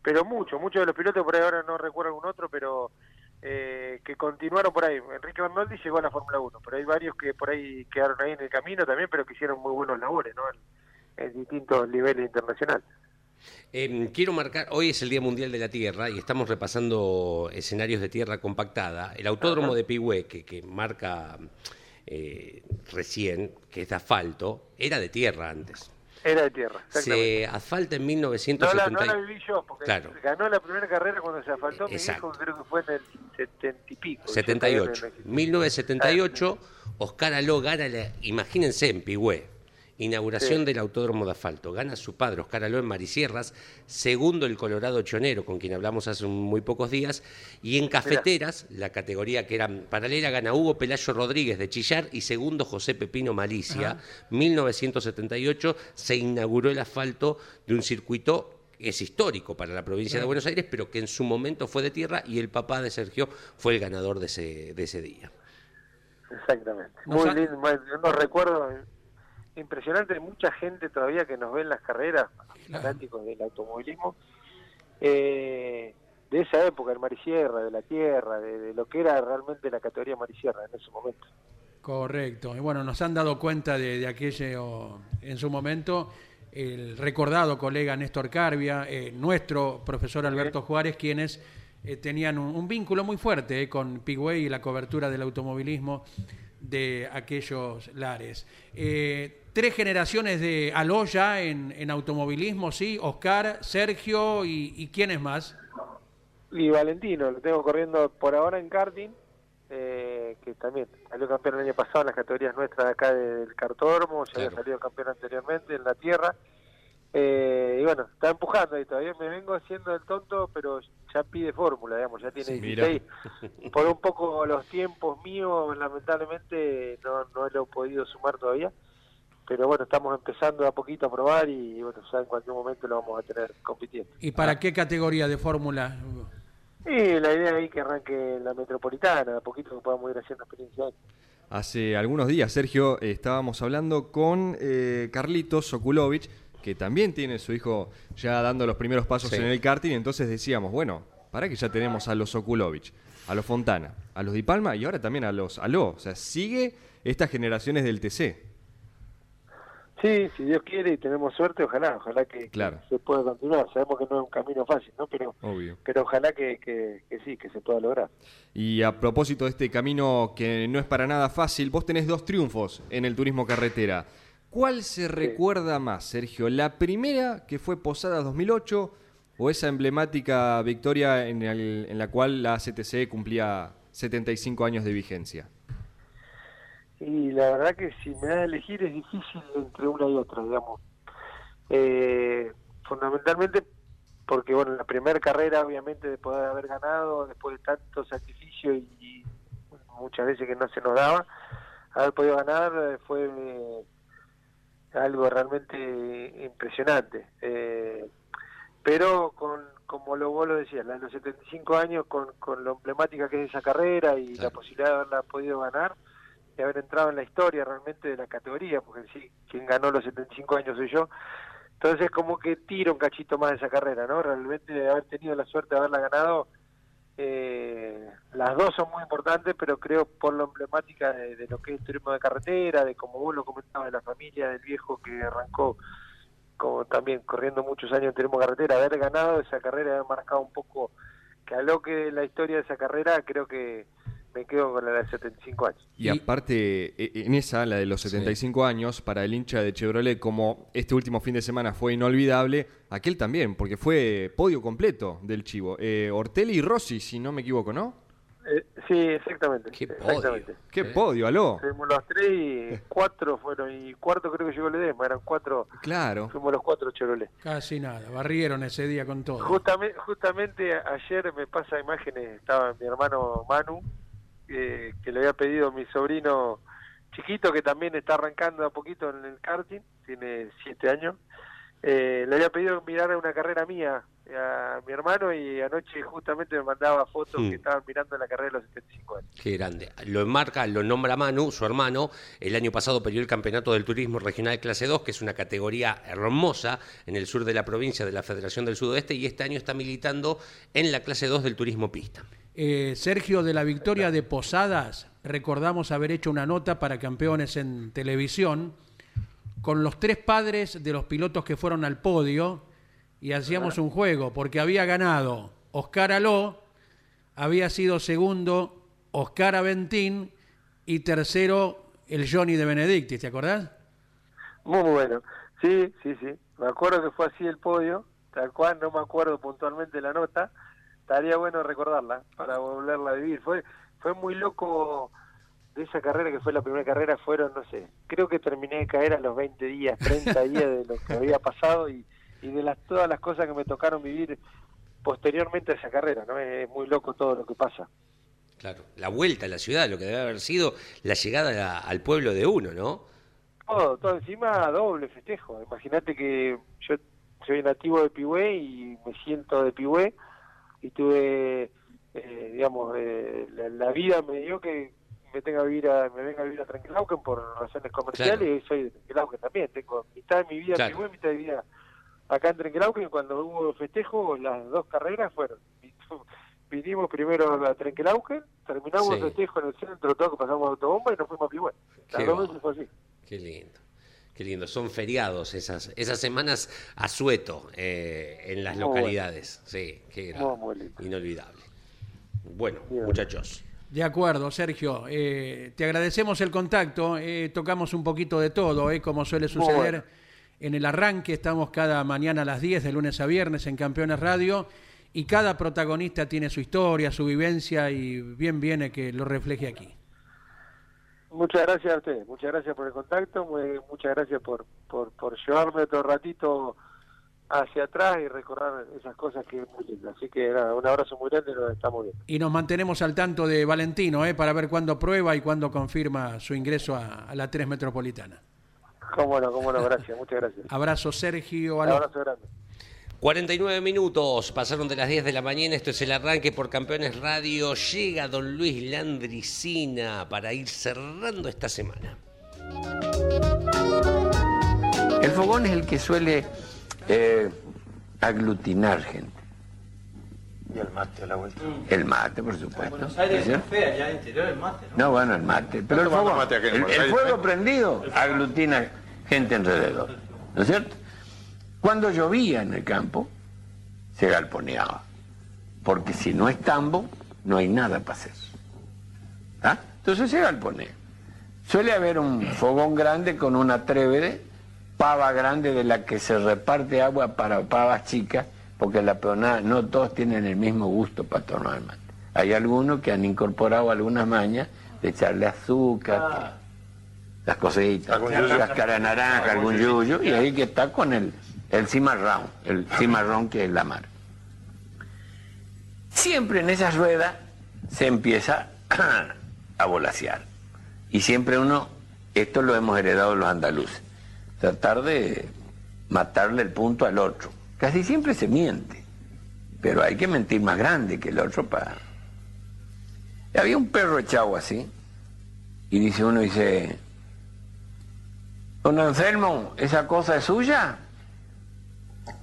Pero muchos, muchos de los pilotos, por ahí ahora no recuerdo algún otro, pero eh, que continuaron por ahí. Enrique Bernoldi llegó a la Fórmula 1, pero hay varios que por ahí quedaron ahí en el camino también, pero que hicieron muy buenos labores, ¿no? En, en distintos niveles internacionales. Eh, quiero marcar, hoy es el Día Mundial de la Tierra y estamos repasando escenarios de tierra compactada. El autódromo de Pigüé, que, que marca eh, recién, que es de asfalto, era de tierra antes. Era de tierra. Se asfalta en No la, 1970. no la viví yo, porque Claro. ganó la primera carrera cuando se asfaltó mi Exacto. hijo, creo que fue en el 70 y pico. Yo 78. todavía no- 1978, Oscar Aló gana, la, imagínense, en Pigüé, inauguración Sí. del autódromo de asfalto. Gana su padre, Oscar Aló, en Marisierras. Segundo, el Colorado Chonero, con quien hablamos hace muy pocos días. Y en Cafeteras, la categoría que era paralela, gana Hugo Pelayo Rodríguez de Chillar y segundo, José Pepino Malicia. 1978 se inauguró el asfalto de un circuito que es histórico para la provincia de Buenos Aires, pero que en su momento fue de tierra y el papá de Sergio fue el ganador de ese, de ese día. Exactamente. Muy lindo, unos recuerdos impresionantes. Mucha gente todavía que nos ve en las carreras, fanáticos del automovilismo, eh, de esa época, el Marisierra, de la Tierra, de, de lo que era realmente la categoría Marisierra en ese momento. Correcto. Y bueno, nos han dado cuenta de, de aquello en su momento. El recordado colega Néstor Carvia, eh, nuestro profesor Alberto Juárez, quienes eh, tenían un, un vínculo muy fuerte eh, con Pigüey y la cobertura del automovilismo de aquellos lares. Tres generaciones de Aloya en, en automovilismo, sí, Oscar, Sergio y, y quiénes más. Y Valentino, lo tengo corriendo por ahora en karting, eh, que también salió campeón el año pasado en las categorías nuestras de acá del cartódromo, ya había Claro. salido campeón anteriormente en la tierra. Eh, y bueno, está empujando ahí todavía, me vengo haciendo el tonto, pero ya pide fórmula, digamos, ya tiene Sí, mira. 16. Por un poco los tiempos míos, lamentablemente no, no lo he podido sumar todavía. Pero bueno, estamos empezando a poquito a probar y bueno, ya en cualquier momento lo vamos a tener compitiendo. ¿Y para qué categoría de fórmula? Y la idea ahí que arranque la metropolitana, de a poquito que podamos ir haciendo experiencia. ahí. Hace algunos días, Sergio, eh, estábamos hablando con eh, Carlitos Sokulovich, que también tiene su hijo ya dando los primeros pasos Sí. en el karting, entonces decíamos, bueno, para que ya tenemos a los Sokulovich, a los Fontana, a los Di Palma y ahora también a los Aló. O sea, sigue estas generaciones del TC. Sí, si Dios quiere y tenemos suerte, ojalá, ojalá que, se pueda continuar. Sabemos que no es un camino fácil, ¿no? Pero, Obvio. pero ojalá que, que, que sí, que se pueda lograr. Y a propósito de este camino que no es para nada fácil, vos tenés dos triunfos en el turismo carretera. ¿Cuál se recuerda más, Sergio? ¿La primera, que fue Posada 2008, o esa emblemática victoria en, el- en la cual la CTC cumplía 75 años de vigencia? Y la verdad que si me das a elegir es difícil entre una y otra, digamos. Eh, fundamentalmente porque, bueno, la primera carrera, obviamente, de poder haber ganado, después de tanto sacrificio y, y muchas veces que no se nos daba, haber podido ganar eh, fue eh, algo realmente impresionante. Eh, pero con como lo, vos lo decías, la de los 75 años, con, con lo emblemática que es esa carrera y la posibilidad de haberla podido ganar, de haber entrado en la historia realmente de la categoría, porque sí, quien ganó los 75 años soy yo. Entonces como que tiro un cachito más de esa carrera, ¿no? Realmente de haber tenido la suerte de haberla ganado, eh, las dos son muy importantes, pero creo por lo emblemática de, lo que es el turismo de carretera, de como vos lo comentabas, de la familia del viejo que arrancó como también corriendo muchos años en turismo de carretera, haber ganado esa carrera, haber marcado un poco que a lo que la historia de esa carrera, creo que me quedo con la de 75 años. Y, Y- aparte, e- en esa, la de los 75 años, para el hincha de Chevrolet, como este último fin de semana fue inolvidable, aquel también, porque fue podio completo del Chivo. Eh, Ortelli y Rossi, si no me equivoco, ¿no? Eh, sí, exactamente. Qué podio. exactamente. ¡Qué Eh. podio, aló! Fuimos los tres y cuatro fueron, y cuarto creo que llegó Ledesma, eran cuatro, Claro. fuimos los cuatro Chevrolet. Casi nada, barrieron ese día con todo. Justamente, justamente ayer me pasa imágenes, estaba mi hermano Manu, eh, que le había pedido mi sobrino chiquito, que también está arrancando a poquito en el karting, tiene siete años, eh, le había pedido mirar una carrera mía a mi hermano y anoche justamente me mandaba fotos Mm. que estaban mirando la carrera de los 75 años. Qué grande. Lo enmarca, lo nombra Manu, su hermano. El año pasado perdió el campeonato del turismo regional clase 2, que es una categoría hermosa en el sur de la provincia de la Federación del Sudoeste, y este año está militando en la clase 2 del turismo pista. Eh, Sergio, de la victoria de Posadas, recordamos haber hecho una nota para campeones en televisión con los tres padres de los pilotos que fueron al podio y hacíamos un juego, porque había ganado Oscar Aló, había sido segundo Oscar Aventín y tercero el Johnny de Benedictis, ¿te acordás? Muy bueno. Sí, sí, sí. Me acuerdo que fue así el podio, tal cual, no me acuerdo puntualmente la nota. Estaría bueno recordarla para volverla a vivir. Fue fue muy loco de esa carrera que fue la primera carrera, fueron, no sé, creo que terminé de caer a los 20 días, 30 días de lo que había pasado y, y de las todas las cosas que me tocaron vivir posteriormente a esa carrera, ¿no? Es muy loco todo lo que pasa. Claro. La vuelta a la ciudad, lo que debe haber sido la llegada al pueblo de uno, ¿no? Todo, todo encima doble festejo. Imagínate que yo soy nativo de Pihue y me siento de Pihue y tuve, eh, digamos, eh, la, la vida me dio que me tenga que vivir a, me venga a vivir a Trenquelauquen por razones comerciales Claro. y soy de Trenquelauquen también. Tengo mitad de mi vida Claro. en mitad de mi vida acá en Trenquelauquen y cuando hubo festejo las dos carreras fueron. Vinimos primero a Trenquelauquen, terminamos Sí. el festejo en el centro, todo pasamos autobomba y nos fuimos a Pihue. Las Qué dos veces fue así. Qué lindo. Qué lindo. Son feriados esas, esas semanas a sueto eh, en las Muy bueno. localidades. Sí, qué lindo. Inolvidable. Bueno, Bien. muchachos. De acuerdo, Sergio. Eh, te agradecemos el contacto. eh, tocamos un poquito de todo, eh, como suele suceder bueno. en el arranque. Estamos cada mañana a las 10, de lunes a viernes, en Campeones Radio. Y cada protagonista tiene su historia, su vivencia, y bien viene que lo refleje aquí. Muchas gracias a ustedes, muchas gracias por el contacto, muy- muchas gracias por, por, por llevarme otro ratito hacia atrás y recorrer esas cosas que es muy lindo. Así que nada, un abrazo muy grande y nos estamos viendo. Y nos mantenemos al tanto de Valentino, eh, para ver cuándo prueba y cuándo confirma su ingreso a, a la 3 Metropolitana. Cómo no, cómo no, gracias, muchas gracias. Abrazo, Sergio. Un Aló. abrazo grande. 49 minutos, pasaron de las 10 de la mañana, esto es el arranque por Campeones Radio, llega don Luis Landricina para ir cerrando esta semana. El fogón es el que suele eh, aglutinar gente. Y el mate a la vuelta. El mate, por supuesto. Buenos Aires ¿no es fea, allá interior el mate, ¿no? No, bueno, el mate. Pero el, en el, el fuego prendido aglutina gente alrededor. ¿No es cierto? Cuando llovía en el campo, se galponeaba. Porque si no es tambo, no hay nada para hacer. ¿Ah? Entonces se galponea. Suele haber un fogón grande con una trébede, pava grande de la que se reparte agua para pavas chicas, porque la peonada no todos tienen el mismo gusto para tomar mate. Hay algunos que han incorporado algunas mañas de echarle azúcar, las cositas, cáscara de naranja, algún yuyo, y ahí que está con el, el cimarrón, el cimarrón que es la mar. Siempre en esa rueda se empieza a volasear. Y siempre uno, esto lo hemos heredado los andaluces, tratar de matarle el punto al otro. Casi siempre se miente, pero hay que mentir más grande que el otro para... Había un perro echado así, y dice uno, dice, don Anselmo, ¿esa cosa es suya?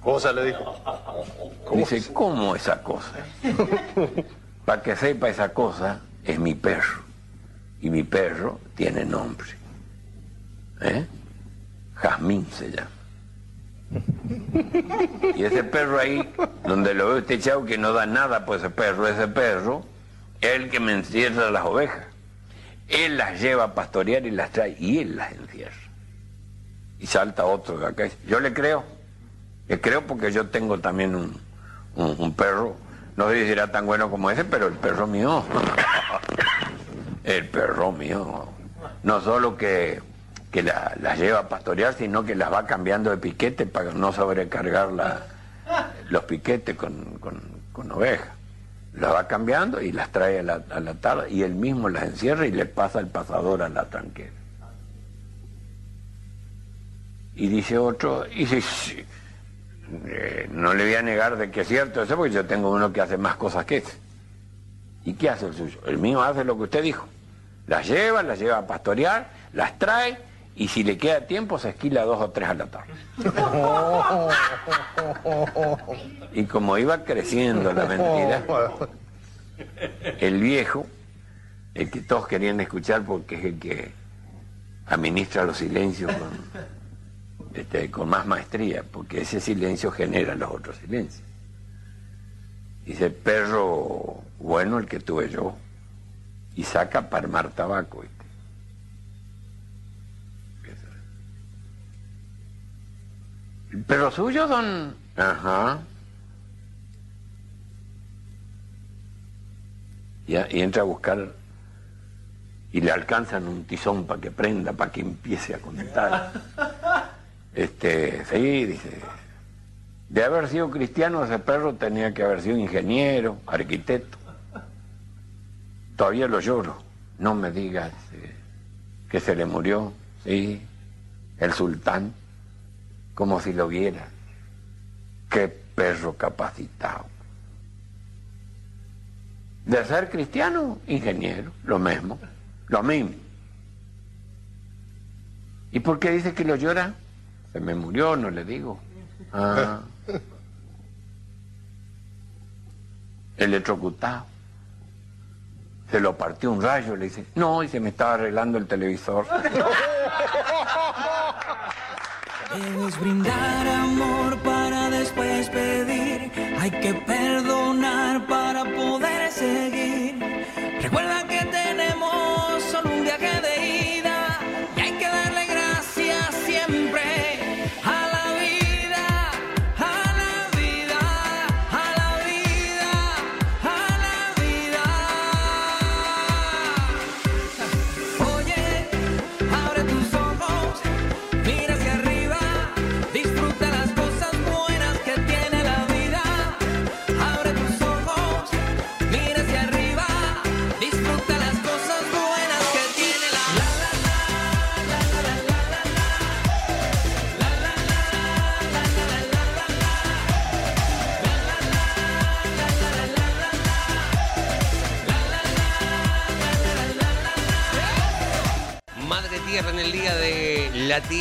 Cosa le dijo. Dice, ¿cómo esa cosa? Para que sepa esa cosa, es mi perro. Y mi perro tiene nombre. ¿Eh? Jazmín se llama. Y ese perro ahí, donde lo veo este chavo que no da nada por ese perro, ese perro, es el que me encierra las ovejas. Él las lleva a pastorear y las trae, y él las encierra. Y salta otro de acá. Yo le creo. Creo porque yo tengo también un, un- perro. No sé si será tan bueno como ese, pero el perro mío. el perro mío. No solo que, que la- las lleva a pastorear, sino que las va cambiando de piquete para no sobrecargar la- los piquetes con, con, con ovejas. Las va cambiando y las trae a la, a la tarde y él mismo las encierra y le pasa el pasador a la tranquera. Y dice otro, y dice, "Sí, eh, no le voy a negar de que es cierto eso, porque yo tengo uno que hace más cosas que ese. ¿Y qué hace el suyo? El mío hace lo que usted dijo. Las lleva, las lleva a pastorear, las trae, y si le queda tiempo se esquila dos o tres a la tarde. Y como iba creciendo la mentira, el viejo, el que todos querían escuchar porque es el que administra los silencios con, este, con más maestría, porque ese silencio genera los otros silencios. Dice, perro bueno el que tuve yo, y saca para armar tabaco. ¿viste? ¿El perro suyo, don? Ajá. Y, a- y entra a buscar y le alcanzan un tizón para que prenda, para que empiece a contar. Este, sí, dice, de haber sido cristiano ese perro tenía que haber sido ingeniero, arquitecto. Todavía lo lloro. No me digas eh, que se le murió, sí, el sultán, como si lo viera. Qué perro capacitado. De ser cristiano, ingeniero, lo mismo, lo mismo. ¿Y por qué dice que lo llora? Se me murió, no le digo. Ah. Electrocutado. Se lo partió un rayo, le dice. No, y se me estaba arreglando el televisor. Debes brindar amor para después pedir. Hay que perdonar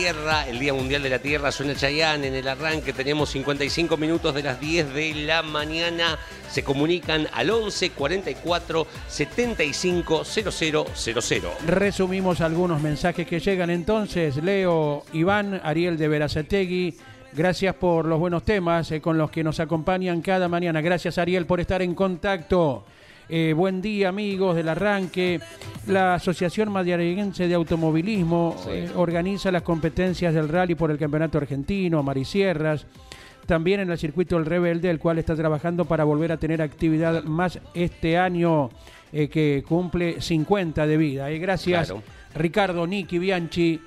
El Día Mundial de la Tierra, suena Chayán en el arranque. Tenemos 55 minutos de las 10 de la mañana. Se comunican al 11 44 75 0000. Resumimos algunos mensajes que llegan entonces. Leo Iván, Ariel de Verazategui. Gracias por los buenos temas eh, con los que nos acompañan cada mañana. Gracias Ariel por estar en contacto. Eh, buen día amigos del arranque. La Asociación Madriaguense de Automovilismo eh, organiza las competencias del rally por el Campeonato Argentino, Marisierras. También en el circuito El Rebelde, el cual está trabajando para volver a tener actividad más este año eh, que cumple 50 de vida. Gracias Claro. Ricardo Niki Bianchi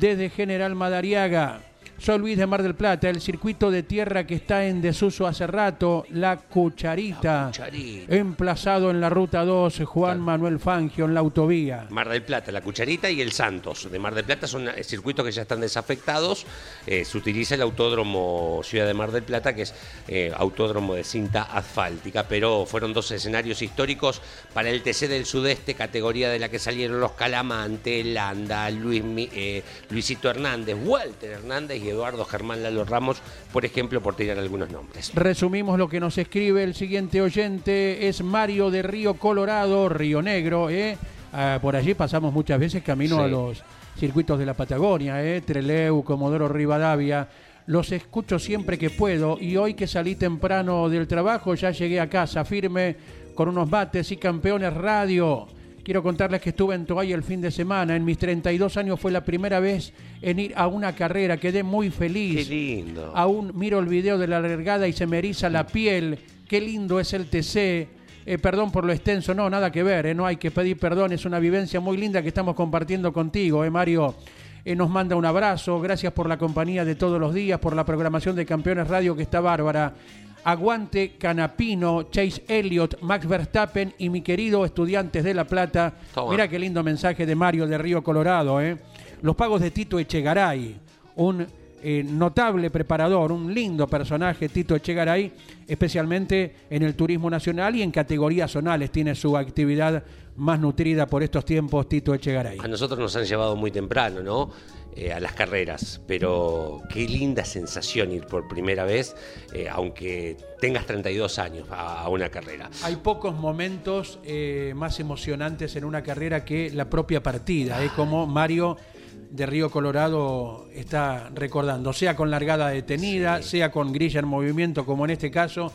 desde General Madariaga. Soy Luis de Mar del Plata, el circuito de tierra que está en desuso hace rato, La Cucharita, Cucharita. emplazado en la ruta 2, Juan Manuel Fangio, en la autovía. Mar del Plata, la Cucharita y el Santos. De Mar del Plata son eh, circuitos que ya están desafectados. Eh, se utiliza el autódromo Ciudad de Mar del Plata, que es eh, autódromo de cinta asfáltica, pero fueron dos escenarios históricos para el TC del Sudeste, categoría de la que salieron los Calamante, Landa, Luis, eh, Luisito Hernández, Walter Hernández y Eduardo Germán Lalo Ramos, por ejemplo, por tirar algunos nombres. Resumimos lo que nos escribe el siguiente oyente, es Mario de Río Colorado, Río Negro. ¿eh? Ah, por allí pasamos muchas veces camino Sí. a los circuitos de la Patagonia, ¿eh? Treleu, Comodoro Rivadavia. Los escucho siempre que puedo y hoy que salí temprano del trabajo ya llegué a casa firme con unos bates y campeones radio. Quiero contarles que estuve en Toay el fin de semana. En mis 32 años fue la primera vez en ir a una carrera. Quedé muy feliz. Qué lindo. Aún miro el video de la largada y se me eriza la piel. Qué lindo es el TC. Eh, perdón por lo extenso, no, nada que ver, eh, no hay que pedir perdón, es una vivencia muy linda que estamos compartiendo contigo, eh, Mario. Nos manda un abrazo, gracias por la compañía de todos los días, por la programación de Campeones Radio que está bárbara. Aguante Canapino, Chase Elliott, Max Verstappen y mi querido Estudiantes de La Plata. Toma. Mira qué lindo mensaje de Mario de Río Colorado. ¿eh? Los pagos de Tito Echegaray, un eh, notable preparador, un lindo personaje, Tito Echegaray, especialmente en el turismo nacional y en categorías zonales. Tiene su actividad más nutrida por estos tiempos, Tito Echegaray. A nosotros nos han llevado muy temprano, ¿no? Eh, a las carreras, pero qué linda sensación ir por primera vez, eh, aunque tengas 32 años, a, a una carrera. Hay pocos momentos más emocionantes en una carrera que la propia partida, es como Mario de Río Colorado está recordando, sea con largada detenida, sea con grilla en movimiento, como en este caso,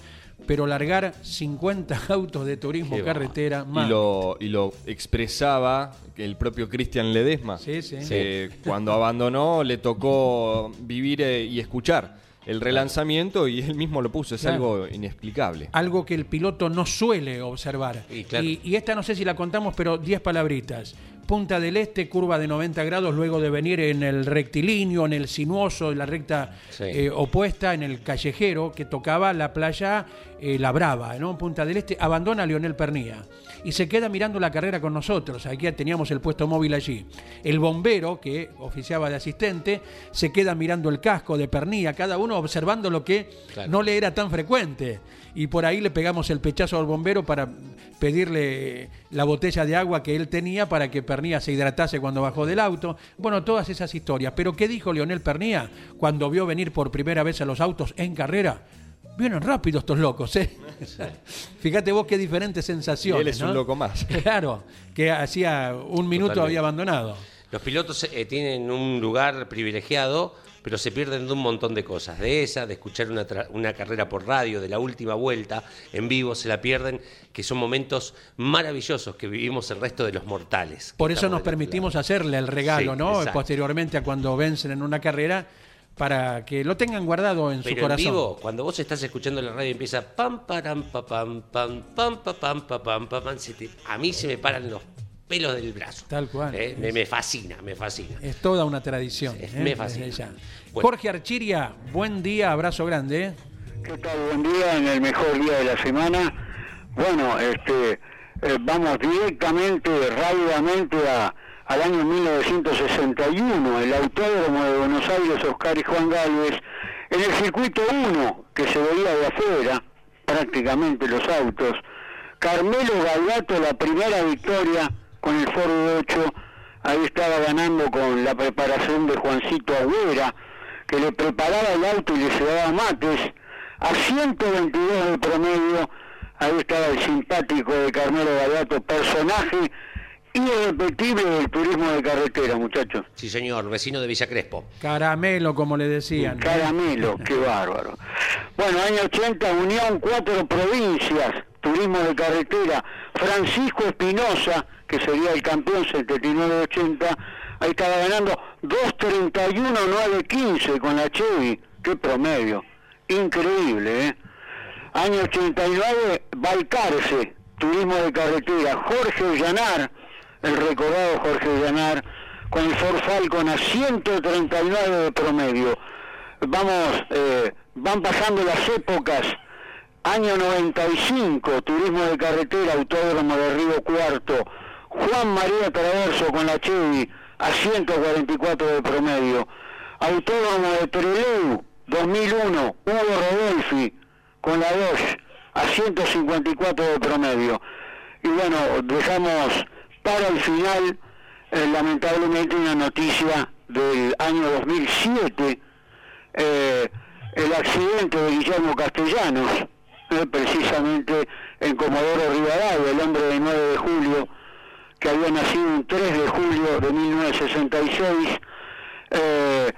pero largar 50 autos de turismo Qué carretera, más. Y lo, y lo expresaba el propio Cristian Ledesma. Sí, sí. Eh, cuando abandonó le tocó vivir eh, y escuchar el relanzamiento y él mismo lo puso. Es Claro. algo inexplicable. algo que el piloto no suele observar. Y claro. y, y esta no sé si la contamos, pero 10 palabritas. Punta del Este, curva de 90 grados, luego de venir en el rectilíneo, en el sinuoso, en la recta Sí. eh, opuesta, en el callejero, que tocaba la playa eh, La Brava, ¿no? Punta del Este, abandona a Leonel Pernía y se queda mirando la carrera con nosotros. Aquí teníamos el puesto móvil allí. El bombero, que oficiaba de asistente, se queda mirando el casco de Pernía, cada uno observando lo que Claro. no le era tan frecuente. Y por ahí le pegamos el pechazo al bombero para pedirle la botella de agua que él tenía para que Pernía se hidratase cuando bajó del auto. Bueno, todas esas historias. Pero ¿qué dijo Leonel Pernía cuando vio venir por primera vez a los autos en carrera? Vienen rápido estos locos, ¿eh? Fíjate vos qué diferentes sensaciones. Y él es un loco más. Claro, que hacía un minuto Totalmente. había abandonado. Los pilotos eh, tienen un lugar privilegiado, pero se pierden de un montón de cosas. De esa, de escuchar una, una carrera por radio, de la última vuelta en vivo, se la pierden, que son momentos maravillosos que vivimos el resto de los mortales. Por eso nos permitimos hacerle el regalo, Sí, ¿no? exacto. Posteriormente a cuando vencen en una carrera, para que lo tengan guardado en su Pero en corazón. vivo, cuando vos estás escuchando la radio empieza pam, param, pa, pam, pam, pam, pa, pam, pa, pam, pa, pam, se te- a mí se me paran los pelos del brazo. Tal cual. Eh, Me, me fascina, me fascina. Es toda una tradición. Es- ¿eh? me fascina. Bueno. Jorge Archiria, buen día, abrazo grande. ¿eh? ¿Qué tal? Buen día, en el mejor día de la semana. Bueno, este, eh, vamos directamente, rápidamente a, al año 1961, el Autódromo de Buenos Aires, Oscar y Juan Galvez, en el circuito 1, que se veía de afuera, prácticamente los autos. Carmelo Galgato, la primera victoria con el Ford 8 ahí estaba ganando con la preparación de Juancito Agüera, que le preparaba el auto y le llevaba mates, a 122 de promedio, ahí estaba el simpático de Carmelo Galato, personaje irrepetible del turismo de carretera, muchachos. Sí, señor, vecino de Villa Crespo. Caramelo, como le decían. Caramelo, qué bárbaro. Bueno, año 80, Unión, cuatro provincias, turismo de carretera. Francisco Espinosa, que sería el campeón 79-80, ahí estaba ganando 2.31-9.15 con la Chevy. Qué promedio. Increíble, ¿eh? Año 89, Balcarce, turismo de carretera. Jorge Llanar, el recordado Jorge Llanar, con el Ford Falcon a 139 de promedio. Vamos, eh, van pasando las épocas. Año 95, turismo de carretera, autódromo de Río Cuarto. Juan María Traverso con la Chevy a 144 de promedio. Autódromo de Trelew, 2001, Hugo Rodolfi con la Dodge a 154 de promedio. Y bueno, dejamos para el final, eh, lamentablemente, una noticia del año 2007, eh, el accidente de Guillermo Castellanos, eh, precisamente en Comodoro Rivadavia, el hombre de 9 de julio, que había nacido un 3 de julio de 1966. Eh,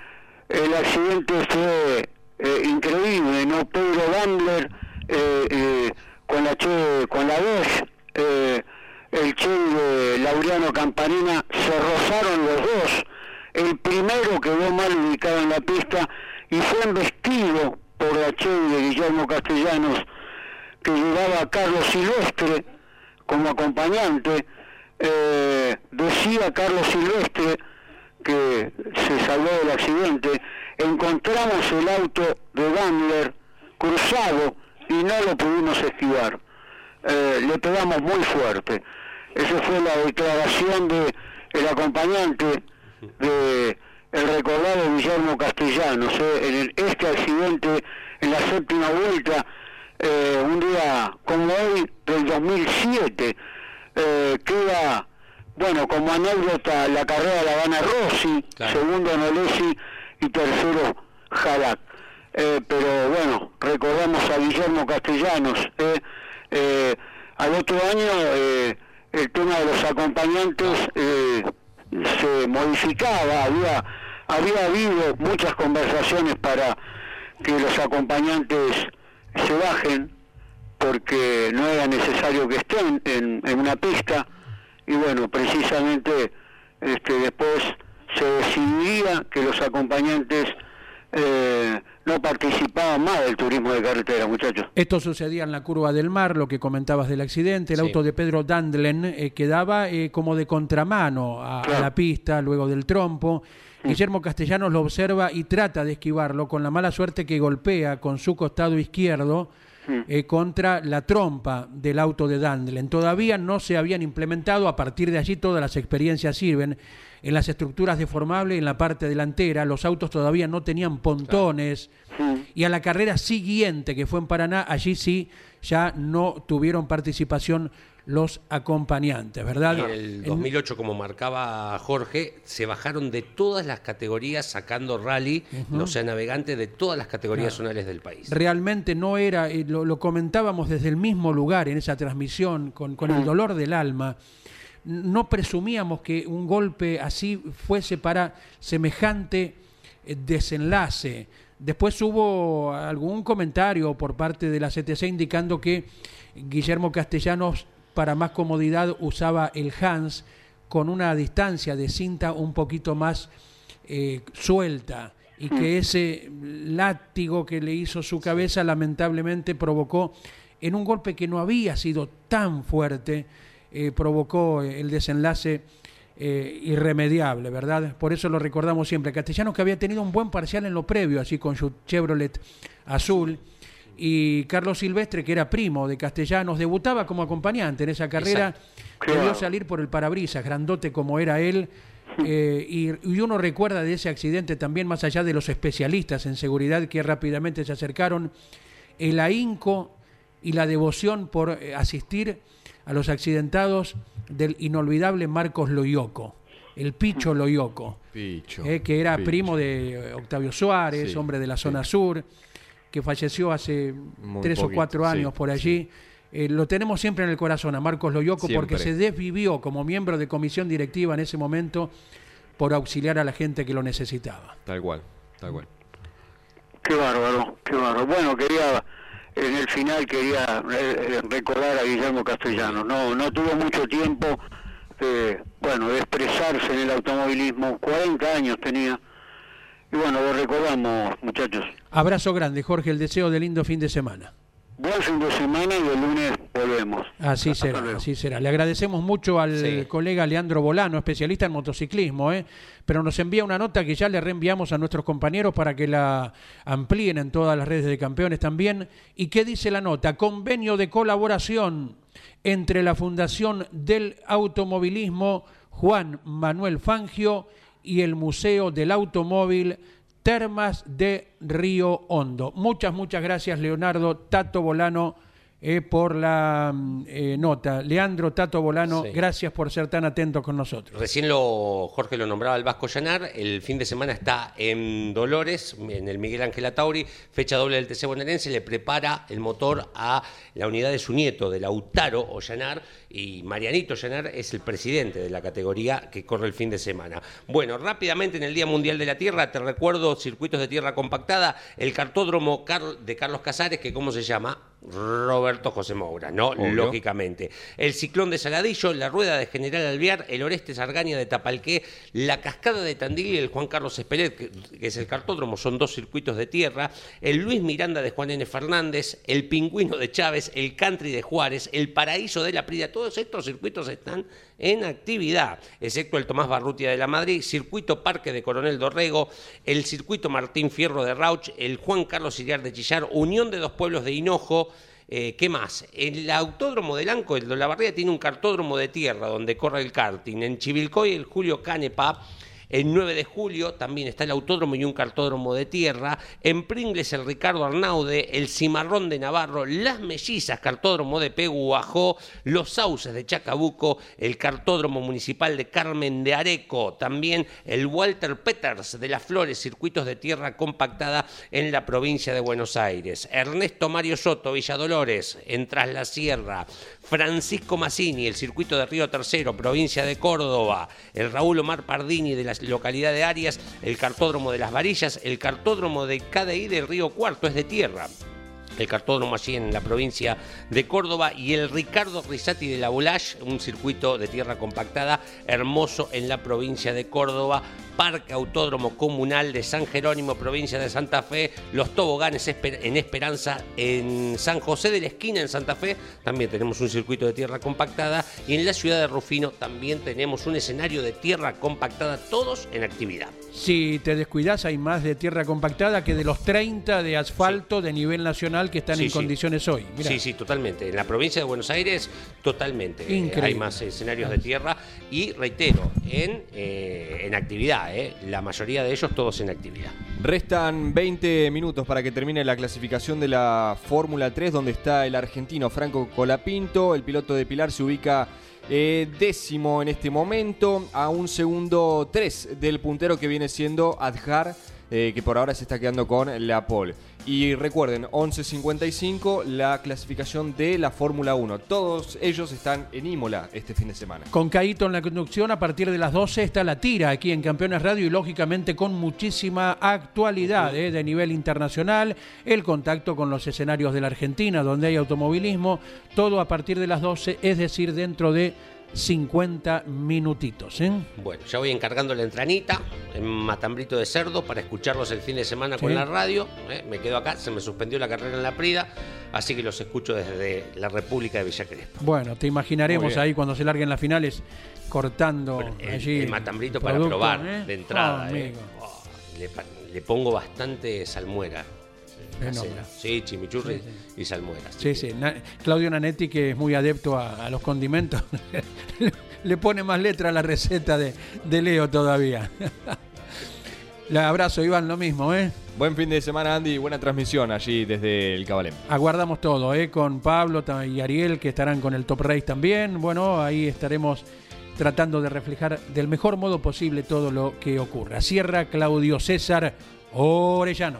el accidente fue eh, increíble, ¿no? Pedro Bandler eh, con la che, con la voz, el Che de Laureano Campanina, se rozaron los dos. El primero quedó mal ubicado en la pista y fue embestido por la Che de Guillermo Castellanos, que llevaba a Carlos Silvestre como acompañante. Eh, decía Carlos Silvestre que se salvó del accidente, encontramos el auto de Bandler cruzado y no lo pudimos esquivar. Eh, le pegamos muy fuerte. Esa fue la declaración de el acompañante de el recordado Guillermo Castellanos eh, en el- este accidente en la séptima vuelta eh, un día como hoy del 2007 eh, queda bueno como anécdota la carrera de la gana Rossi segundo Nolesi y tercero Jalak Eh, pero bueno recordamos a Guillermo Castellanos eh, eh, al otro año eh, el tema de los acompañantes eh, se modificaba, había, había habido muchas conversaciones para que los acompañantes se bajen porque no era necesario que estén en, en una pista y bueno, precisamente este, después se decidía que los acompañantes eh, no participaban más del turismo de carretera, muchachos. Esto sucedía en la curva del mar, lo que comentabas del accidente. El Sí. auto de Pedro Dandlen eh, quedaba eh, como de contramano a, a la pista luego del trompo. Guillermo Castellanos lo observa y trata de esquivarlo con la mala suerte que golpea con su costado izquierdo eh, contra la trompa del auto de Dandlen. Todavía no se habían implementado, a partir de allí todas las experiencias sirven. En las estructuras deformables, en la parte delantera, los autos todavía no tenían pontones. Y a la carrera siguiente, que fue en Paraná, allí sí ya no tuvieron participación los acompañantes, ¿verdad? En el En- 2008, como marcaba Jorge, se bajaron de todas las categorías sacando rally, Ujú. o sea, navegantes de todas las categorías Claro. zonales del país. realmente no era, eh, lo, lo comentábamos desde el mismo lugar en esa transmisión, con, con el dolor del alma. No presumíamos que un golpe así fuese para semejante eh, desenlace. Después hubo algún comentario por parte de la CTC indicando que Guillermo Castellanos, para más comodidad, usaba el Hans con una distancia de cinta un poquito más eh, suelta y que ese látigo que le hizo su cabeza lamentablemente provocó en un golpe que no había sido tan fuerte, eh, provocó el desenlace eh, irremediable, ¿verdad? Por eso lo recordamos siempre. Castellanos que había tenido un buen parcial en lo previo, así con su Chevrolet azul. Y Carlos Silvestre, que era primo de Castellanos, debutaba como acompañante en esa carrera. Exacto. Debió Claro. salir por el parabrisas, grandote como era él. eh, y, y uno recuerda de ese accidente también, más allá de los especialistas en seguridad que rápidamente se acercaron, el ahínco y la devoción por eh, asistir a los accidentados del inolvidable Marcos Loyoco. el Picho Loyoco, Picho. eh, que era Picho. primo de Octavio Suárez, Sí, hombre de la sí. zona sur, que falleció hace Muy tres o cuatro sí, años por allí. Eh, lo tenemos siempre en el corazón a Marcos Loyoco porque se desvivió como miembro de comisión directiva en ese momento por auxiliar a la gente que lo necesitaba. Tal cual, tal cual. Qué bárbaro, qué bárbaro. Bueno, quería, en el final quería eh, eh, recordar a Guillermo Castellano. No, no tuvo mucho tiempo de, bueno, de expresarse en el automovilismo. 40 años tenía. Y bueno, lo recordamos, muchachos. Abrazo grande, Jorge, el deseo de lindo fin de semana. Buen fin de semana y el lunes volvemos. Así Hasta será, luego. así será. Le agradecemos mucho al Sí. colega Leandro Bolano, especialista en motociclismo, ¿eh? pero nos envía una nota que ya le reenviamos a nuestros compañeros para que la amplíen en todas las redes de campeones también. ¿Y qué dice la nota? Convenio de colaboración entre la Fundación del Automovilismo Juan Manuel Fangio y el Museo del Automóvil Termas de Río Hondo. Muchas, muchas gracias, Leonardo Tato Bolano, eh, por la mm, eh, nota. Leandro Tato Bolano, Sí. gracias por ser tan atento con nosotros. Recién lo, Jorge lo nombraba el Vasco Llanar, el fin de semana está en Dolores, en el Miguel Ángel Atauri, fecha doble del TC bonaerense, le prepara el motor a la unidad de su nieto, de Lautaro Ollanar, y Marianito Llanar es el presidente de la categoría que corre el fin de semana. Bueno, rápidamente en el Día Mundial de la Tierra, te recuerdo circuitos de tierra compactada, el cartódromo Car- de Carlos Casares, que ¿cómo se llama? Roberto José Moura, ¿no? Obvio. Lógicamente. El ciclón de Saladillo, la rueda de General Alvear, el Oreste Sargaña de Tapalqué, la cascada de Tandil y el Juan Carlos Esperet, que, es el cartódromo, son dos circuitos de tierra, el Luis Miranda de Juan N. Fernández, el Pingüino de Chávez, el Country de Juárez, el Paraíso de la Prida, todos estos circuitos están en actividad, excepto el Tomás Barrutia de la Madrid, Circuito Parque de Coronel Dorrego, el Circuito Martín Fierro de Rauch, el Juan Carlos Iriar de Chillar, Unión de dos Pueblos de Hinojo, eh, ¿Qué más? El autódromo del Anco, el de la Barría, tiene un cartódromo de tierra donde corre el karting. En Chivilcoy, el Julio Canepa. El 9 de julio también está el autódromo y un cartódromo de tierra. En Pringles, el Ricardo Arnaude, el Cimarrón de Navarro, Las Mellizas, cartódromo de Peguajó, Los Sauces de Chacabuco, el cartódromo municipal de Carmen de Areco. También el Walter Peters de Las Flores, circuitos de tierra compactada en la provincia de Buenos Aires. Ernesto Mario Soto, Villadolores, en Tras la Sierra. Francisco Massini, el circuito de Río Tercero, provincia de Córdoba. El Raúl Omar Pardini de la localidad de Arias. El cartódromo de Las Varillas. El cartódromo de KDI del Río Cuarto, es de tierra el cartódromo allí en la provincia de Córdoba y el Ricardo Risati de la Volage, un circuito de tierra compactada hermoso en la provincia de Córdoba, Parque Autódromo Comunal de San Jerónimo, provincia de Santa Fe, los toboganes en Esperanza en San José de la Esquina en Santa Fe, también tenemos un circuito de tierra compactada y en la ciudad de Rufino también tenemos un escenario de tierra compactada, todos en actividad. Si te descuidas, hay más de tierra compactada que de los 30 de asfalto de nivel nacional que están Sí, en sí. condiciones hoy. Mirá. Sí, sí, totalmente. En la provincia de Buenos Aires, totalmente. Eh, Increíble. hay más escenarios de tierra y, reitero, en, eh, en actividad. Eh. La mayoría de ellos todos en actividad. Restan 20 minutos para que termine la clasificación de la Fórmula 3, donde está el argentino Franco Colapinto. El piloto de Pilar se ubica eh, décimo en este momento, a un segundo 3 del puntero que viene siendo Adjar, eh, que por ahora se está quedando con la pole. Y recuerden, 11.55 la clasificación de la Fórmula 1. Todos ellos están en Imola este fin de semana. Con Caíto en la conducción, a partir de las 12 está la tira aquí en Campeones Radio y lógicamente con muchísima actualidad eh, de nivel internacional, el contacto con los escenarios de la Argentina, donde hay automovilismo, todo a partir de las 12, es decir, dentro de 50 minutitos. ¿eh? Bueno, ya voy encargando la entranita en matambrito de cerdo para escucharlos el fin de semana con la radio. eh. Me quedo acá, se me suspendió la carrera en la Prida, así que los escucho desde la República de Villa Crespo. Bueno, te imaginaremos ahí cuando se larguen las finales cortando El, allí el matambrito para producto, probar ¿eh? de entrada. Ah, eh. amigo. Oh, le, le pongo bastante salmuera. Casera. Sí, chimichurri Sí, sí. y salmuera. así Sí, sí. Na- Claudio Nanetti, que es muy adepto a, a los condimentos, le pone más letra a la receta de, de Leo todavía. Le abrazo, Iván, lo mismo, ¿eh? Buen fin de semana, Andy, y buena transmisión allí desde el Cabalén. Aguardamos todo, ¿eh? Con Pablo y Ariel, que estarán con el Top Race también. Bueno, ahí estaremos tratando de reflejar del mejor modo posible todo lo que ocurra. Sierra Claudio César Orellano.